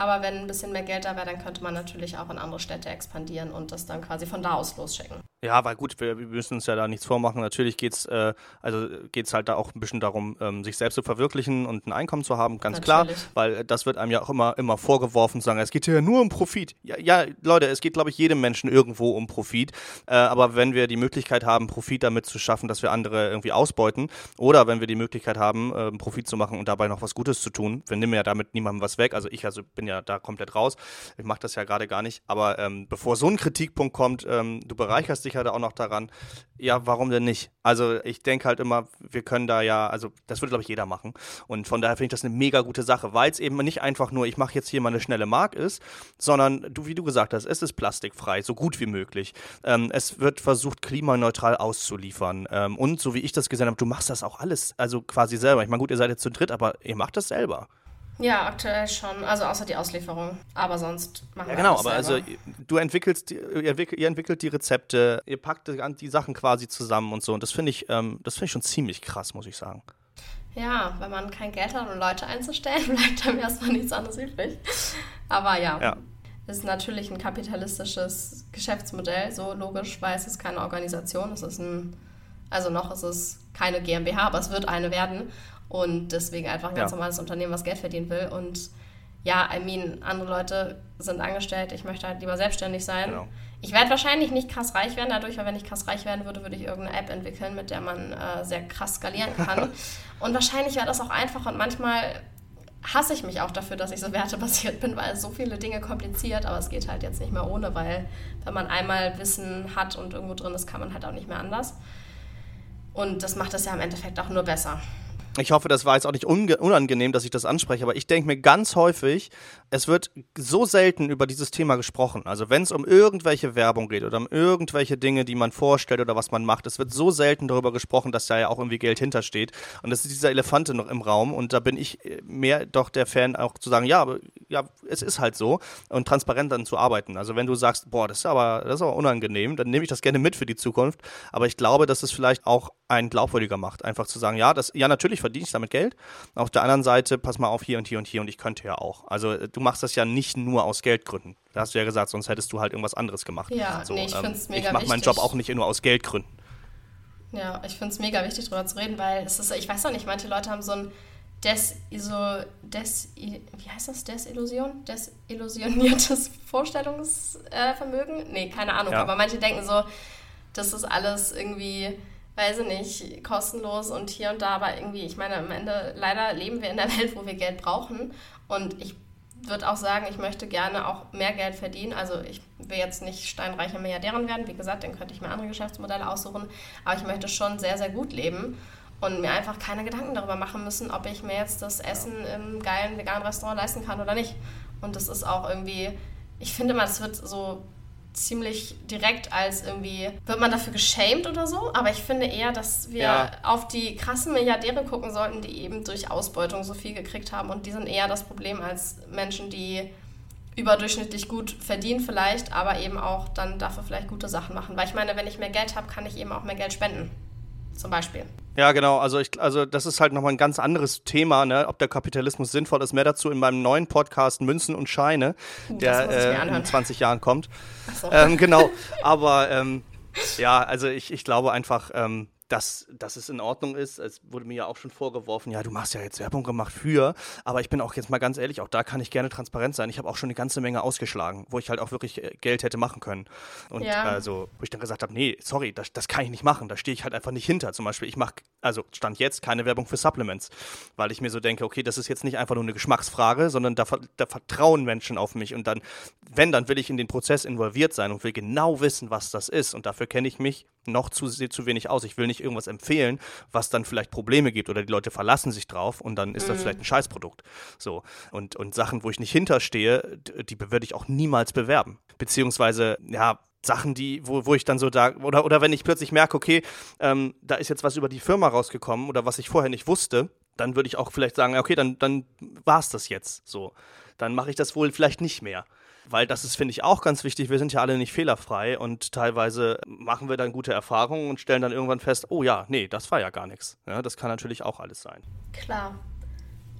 Aber wenn ein bisschen mehr Geld da wäre, dann könnte man natürlich auch in andere Städte expandieren und das dann quasi von da aus losschicken. Ja, weil gut, wir, wir müssen uns ja da nichts vormachen. Natürlich geht es äh, also geht's halt da auch ein bisschen darum, ähm, sich selbst zu verwirklichen und ein Einkommen zu haben, ganz Natürlich. klar. Weil das wird einem ja auch immer, immer vorgeworfen, zu sagen, es geht ja nur um Profit. Ja, ja Leute, es geht, glaube ich, jedem Menschen irgendwo um Profit. Äh, aber wenn wir die Möglichkeit haben, Profit damit zu schaffen, dass wir andere irgendwie ausbeuten, oder wenn wir die Möglichkeit haben, äh, Profit zu machen und dabei noch was Gutes zu tun, wir nehmen ja damit niemandem was weg. Also ich also bin ja da komplett raus. Ich mache das ja gerade gar nicht. Aber ähm, bevor so ein Kritikpunkt kommt, ähm, du bereicherst dich sicher auch noch daran. Ja, warum denn nicht? Also ich denke halt immer, wir können da ja, also das würde, glaube ich, jeder machen. Und von daher finde ich das eine mega gute Sache, weil es eben nicht einfach nur, ich mache jetzt hier mal eine schnelle Mark ist, sondern du, wie du gesagt hast, es ist plastikfrei, so gut wie möglich. Ähm, es wird versucht, klimaneutral auszuliefern. Ähm, und so wie ich das gesehen habe, du machst das auch alles, also quasi selber. Ich meine, gut, ihr seid jetzt zu dritt, aber ihr macht das selber. Ja, aktuell schon. Also außer die Auslieferung. Aber sonst machen ja, wir genau, aber also selber. also du entwickelst, ihr entwickelt, ihr entwickelt die Rezepte, ihr packt die Sachen quasi zusammen und so. Und das finde ich, ähm, das finde ich schon ziemlich krass, muss ich sagen. Ja, wenn man kein Geld hat, um Leute einzustellen, bleibt einem erstmal nichts anderes übrig. Aber ja, ja. ist natürlich ein kapitalistisches Geschäftsmodell, so logisch, weil es ist keine Organisation, es ist ein, also noch ist es keine GmbH, aber es wird eine werden und deswegen einfach ein ganz ja. normales Unternehmen, was Geld verdienen will. Und ja, I mean, andere Leute sind angestellt, ich möchte halt lieber selbstständig sein. Genau. Ich werde wahrscheinlich nicht krass reich werden dadurch, weil wenn ich krass reich werden würde, würde ich irgendeine App entwickeln, mit der man äh, sehr krass skalieren kann. und wahrscheinlich wäre das auch einfach und manchmal hasse ich mich auch dafür, dass ich so wertebasiert bin, weil es so viele Dinge kompliziert, aber es geht halt jetzt nicht mehr ohne, weil wenn man einmal Wissen hat und irgendwo drin ist, kann man halt auch nicht mehr anders. Und das macht es ja im Endeffekt auch nur besser. Ich hoffe, das war jetzt auch nicht unangenehm, dass ich das anspreche, aber ich denke mir ganz häufig, es wird so selten über dieses Thema gesprochen. Also wenn es um irgendwelche Werbung geht oder um irgendwelche Dinge, die man vorstellt oder was man macht, es wird so selten darüber gesprochen, dass da ja auch irgendwie Geld hintersteht. Und das ist dieser Elefante noch im Raum und da bin ich äh, mehr doch der Fan auch zu sagen, ja, ja, es ist halt so und transparent dann zu arbeiten. Also wenn du sagst, boah, das ist aber, das ist aber unangenehm, dann nehme ich das gerne mit für die Zukunft. Aber ich glaube, dass es vielleicht auch einen glaubwürdiger macht, einfach zu sagen, ja, das, ja, natürlich verdiene ich damit Geld. Auf der anderen Seite, pass mal auf hier und hier und hier und ich könnte ja auch. Also äh, du machst das ja nicht nur aus Geldgründen. Da hast du ja gesagt, sonst hättest du halt irgendwas anderes gemacht. Ja, so, nee, ich ähm, finde es mega Ich mache meinen Job auch nicht nur aus Geldgründen. Ja, ich finde es mega wichtig, darüber zu reden, weil es ist, ich weiß doch nicht, manche Leute haben so ein Desiso, Des, wie heißt das? Desillusion? Desillusioniertes Vorstellungsvermögen? nee, keine Ahnung, ja. aber manche denken so, das ist alles irgendwie weiß ich nicht, kostenlos und hier und da, aber irgendwie, ich meine, am Ende leider leben wir in der Welt, wo wir Geld brauchen und ich würde auch sagen, ich möchte gerne auch mehr Geld verdienen. Also ich will jetzt nicht steinreiche Milliardärin werden, wie gesagt, dann könnte ich mir andere Geschäftsmodelle aussuchen, aber ich möchte schon sehr, sehr gut leben und mir einfach keine Gedanken darüber machen müssen, ob ich mir jetzt das Essen im geilen veganen Restaurant leisten kann oder nicht. Und das ist auch irgendwie, ich finde mal, es wird so ziemlich direkt als irgendwie, wird man dafür geschämt oder so, aber ich finde eher, dass wir ja. auf die krassen Milliardäre gucken sollten, die eben durch Ausbeutung so viel gekriegt haben und die sind eher das Problem als Menschen, die überdurchschnittlich gut verdienen vielleicht, aber eben auch dann dafür vielleicht gute Sachen machen. Weil ich meine, wenn ich mehr Geld habe, kann ich eben auch mehr Geld spenden. Zum Beispiel. Ja, genau. Also, ich, also das ist halt nochmal ein ganz anderes Thema, ne? ob der Kapitalismus sinnvoll ist. Mehr dazu in meinem neuen Podcast Münzen und Scheine, der äh, in 20 Jahren kommt. So. Ähm, genau. Aber ähm, ja, also ich, ich glaube einfach, ähm, dass, dass es in Ordnung ist. Es wurde mir ja auch schon vorgeworfen, ja, du machst ja jetzt Werbung gemacht für, aber ich bin auch jetzt mal ganz ehrlich, auch da kann ich gerne transparent sein. Ich habe auch schon eine ganze Menge ausgeschlagen, wo ich halt auch wirklich äh, Geld hätte machen können. Und ja. also, wo ich dann gesagt habe, nee, sorry, das, das kann ich nicht machen, da stehe ich halt einfach nicht hinter. Zum Beispiel, ich mache, also stand jetzt keine Werbung für Supplements, weil ich mir so denke, okay, das ist jetzt nicht einfach nur eine Geschmacksfrage, sondern da, da vertrauen Menschen auf mich und dann, wenn, dann will ich in den Prozess involviert sein und will genau wissen, was das ist und dafür kenne ich mich noch zu, zu wenig aus. Ich will nicht irgendwas empfehlen, was dann vielleicht Probleme gibt oder die Leute verlassen sich drauf und dann ist das mhm. vielleicht ein Scheißprodukt. So. Und, und Sachen, wo ich nicht hinterstehe, die würde ich auch niemals bewerben. Beziehungsweise, ja, Sachen, die, wo, wo ich dann so da, oder, oder wenn ich plötzlich merke, okay, ähm, da ist jetzt was über die Firma rausgekommen oder was ich vorher nicht wusste, dann würde ich auch vielleicht sagen, okay, dann, dann war es das jetzt so. Dann mache ich das wohl vielleicht nicht mehr weil das ist, finde ich, auch ganz wichtig. Wir sind ja alle nicht fehlerfrei und teilweise machen wir dann gute Erfahrungen und stellen dann irgendwann fest, oh ja, nee, das war ja gar nichts. Ja, das kann natürlich auch alles sein. Klar.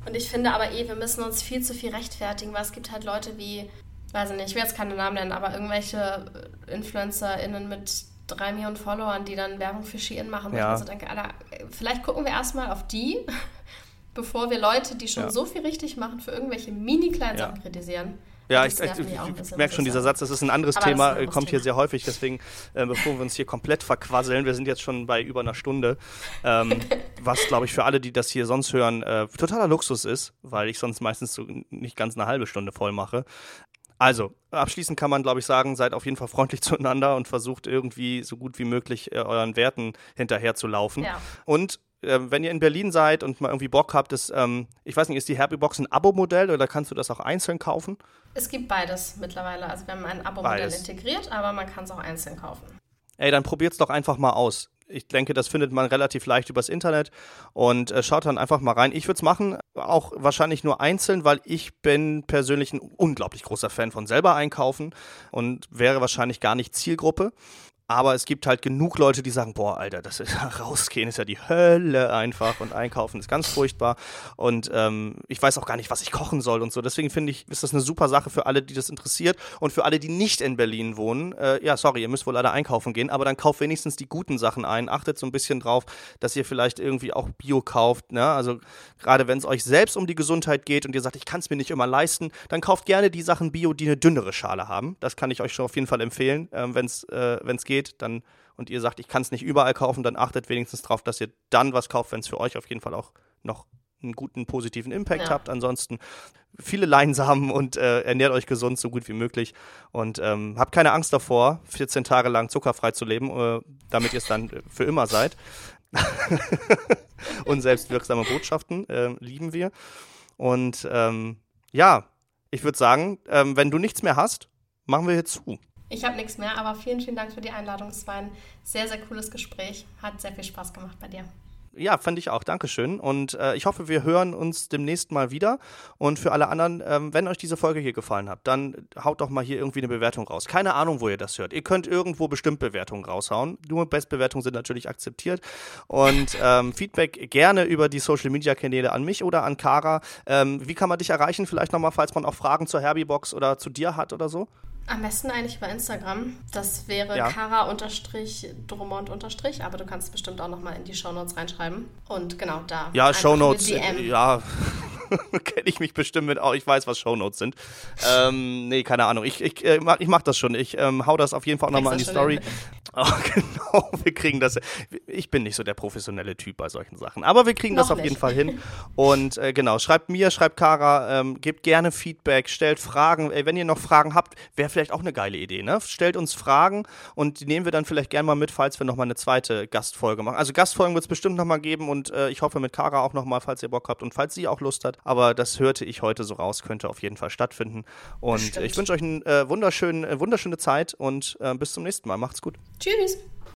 Und ich finde aber eh, wir müssen uns viel zu viel rechtfertigen, weil es gibt halt Leute wie, weiß ich nicht, ich will jetzt keine Namen nennen, aber irgendwelche InfluencerInnen mit drei Millionen Followern, die dann Werbung für Shein machen. Ja. Und ich so denke, Alter, vielleicht gucken wir erstmal auf die, bevor wir Leute, die schon ja. so viel richtig machen, für irgendwelche mini-kleinen ja. Kritisieren. Ja, ich, ich, ich merke schon, dieser Satz, das ist ein anderes Aber Thema, ein anderes kommt Thema. hier sehr häufig. Deswegen, äh, bevor wir uns hier komplett verquasseln, wir sind jetzt schon bei über einer Stunde, ähm, was, glaube ich, für alle, die das hier sonst hören, äh, totaler Luxus ist, weil ich sonst meistens so nicht ganz eine halbe Stunde voll mache. Also, abschließend kann man, glaube ich, sagen, seid auf jeden Fall freundlich zueinander und versucht irgendwie so gut wie möglich äh, euren Werten hinterher zu laufen. Ja. Und äh, wenn ihr in Berlin seid und mal irgendwie Bock habt, ist, ähm, ich weiß nicht, ist die Happybox ein Abo-Modell oder kannst du das auch einzeln kaufen? Es gibt beides mittlerweile. Also wir haben ein Abo-Modell integriert, aber man kann es auch einzeln kaufen. Ey, dann probiert es doch einfach mal aus. Ich denke, das findet man relativ leicht übers Internet und äh, schaut dann einfach mal rein. Ich würde es machen, auch wahrscheinlich nur einzeln, weil ich bin persönlich ein unglaublich großer Fan von selber einkaufen und wäre wahrscheinlich gar nicht Zielgruppe. Aber es gibt halt genug Leute, die sagen, boah, Alter, das ist rausgehen ist ja die Hölle einfach und einkaufen ist ganz furchtbar. Und ähm, ich weiß auch gar nicht, was ich kochen soll und so. Deswegen finde ich, ist das eine super Sache für alle, die das interessiert. Und für alle, die nicht in Berlin wohnen, äh, ja, sorry, ihr müsst wohl leider einkaufen gehen, aber dann kauft wenigstens die guten Sachen ein. Achtet so ein bisschen drauf, dass ihr vielleicht irgendwie auch Bio kauft. Ne? Also gerade wenn es euch selbst um die Gesundheit geht und ihr sagt, ich kann es mir nicht immer leisten, dann kauft gerne die Sachen Bio, die eine dünnere Schale haben. Das kann ich euch schon auf jeden Fall empfehlen, ähm, wenn es äh, geht geht, dann und ihr sagt, ich kann es nicht überall kaufen, dann achtet wenigstens darauf, dass ihr dann was kauft, wenn es für euch auf jeden Fall auch noch einen guten positiven Impact ja. habt. Ansonsten viele Leinsamen und äh, ernährt euch gesund so gut wie möglich und ähm, habt keine Angst davor, 14 Tage lang zuckerfrei zu leben, äh, damit ihr es dann für immer seid. und selbstwirksame Botschaften äh, lieben wir. Und ähm, ja, ich würde sagen, ähm, wenn du nichts mehr hast, machen wir hier zu. Ich habe nichts mehr, aber vielen, vielen Dank für die Einladung. Es war ein sehr, sehr cooles Gespräch. Hat sehr viel Spaß gemacht bei dir. Ja, fand ich auch. Dankeschön. Und äh, ich hoffe, wir hören uns demnächst mal wieder. Und für alle anderen, ähm, wenn euch diese Folge hier gefallen hat, dann haut doch mal hier irgendwie eine Bewertung raus. Keine Ahnung, wo ihr das hört. Ihr könnt irgendwo bestimmt Bewertungen raushauen. Nur Bestbewertungen sind natürlich akzeptiert. Und ähm, Feedback gerne über die Social Media Kanäle an mich oder an Kara. Ähm, wie kann man dich erreichen? Vielleicht nochmal, falls man auch Fragen zur Herbie-Box oder zu dir hat oder so? Am besten eigentlich über Instagram. Das wäre ja. Kara-Drummond- aber du kannst bestimmt auch nochmal in die Shownotes reinschreiben. Und genau da. Ja, Shownotes. Ja, kenne ich mich bestimmt mit auch. Ich weiß, was Shownotes sind. Ähm, nee, keine Ahnung. Ich, ich, äh, ich mach das schon. Ich ähm, hau das auf jeden Fall auch nochmal in die Story. Oh, genau, wir kriegen das. Ich bin nicht so der professionelle Typ bei solchen Sachen. Aber wir kriegen Noch das auf nicht. jeden Fall hin. Und äh, genau, schreibt mir, schreibt Kara, ähm, gebt gerne Feedback, stellt Fragen. Ey, wenn ihr noch Fragen habt, wäre vielleicht auch eine geile Idee, ne? Stellt uns Fragen und die nehmen wir dann vielleicht gerne mal mit, falls wir nochmal eine zweite Gastfolge machen. Also Gastfolgen wird es bestimmt nochmal geben und äh, ich hoffe mit Kara auch nochmal, falls ihr Bock habt und falls sie auch Lust hat aber das hörte ich heute so raus, könnte auf jeden Fall stattfinden. Und Stimmt. ich wünsche euch eine äh, wunderschöne, äh, wunderschöne Zeit und äh, bis zum nächsten Mal. Macht's gut. Tschüss.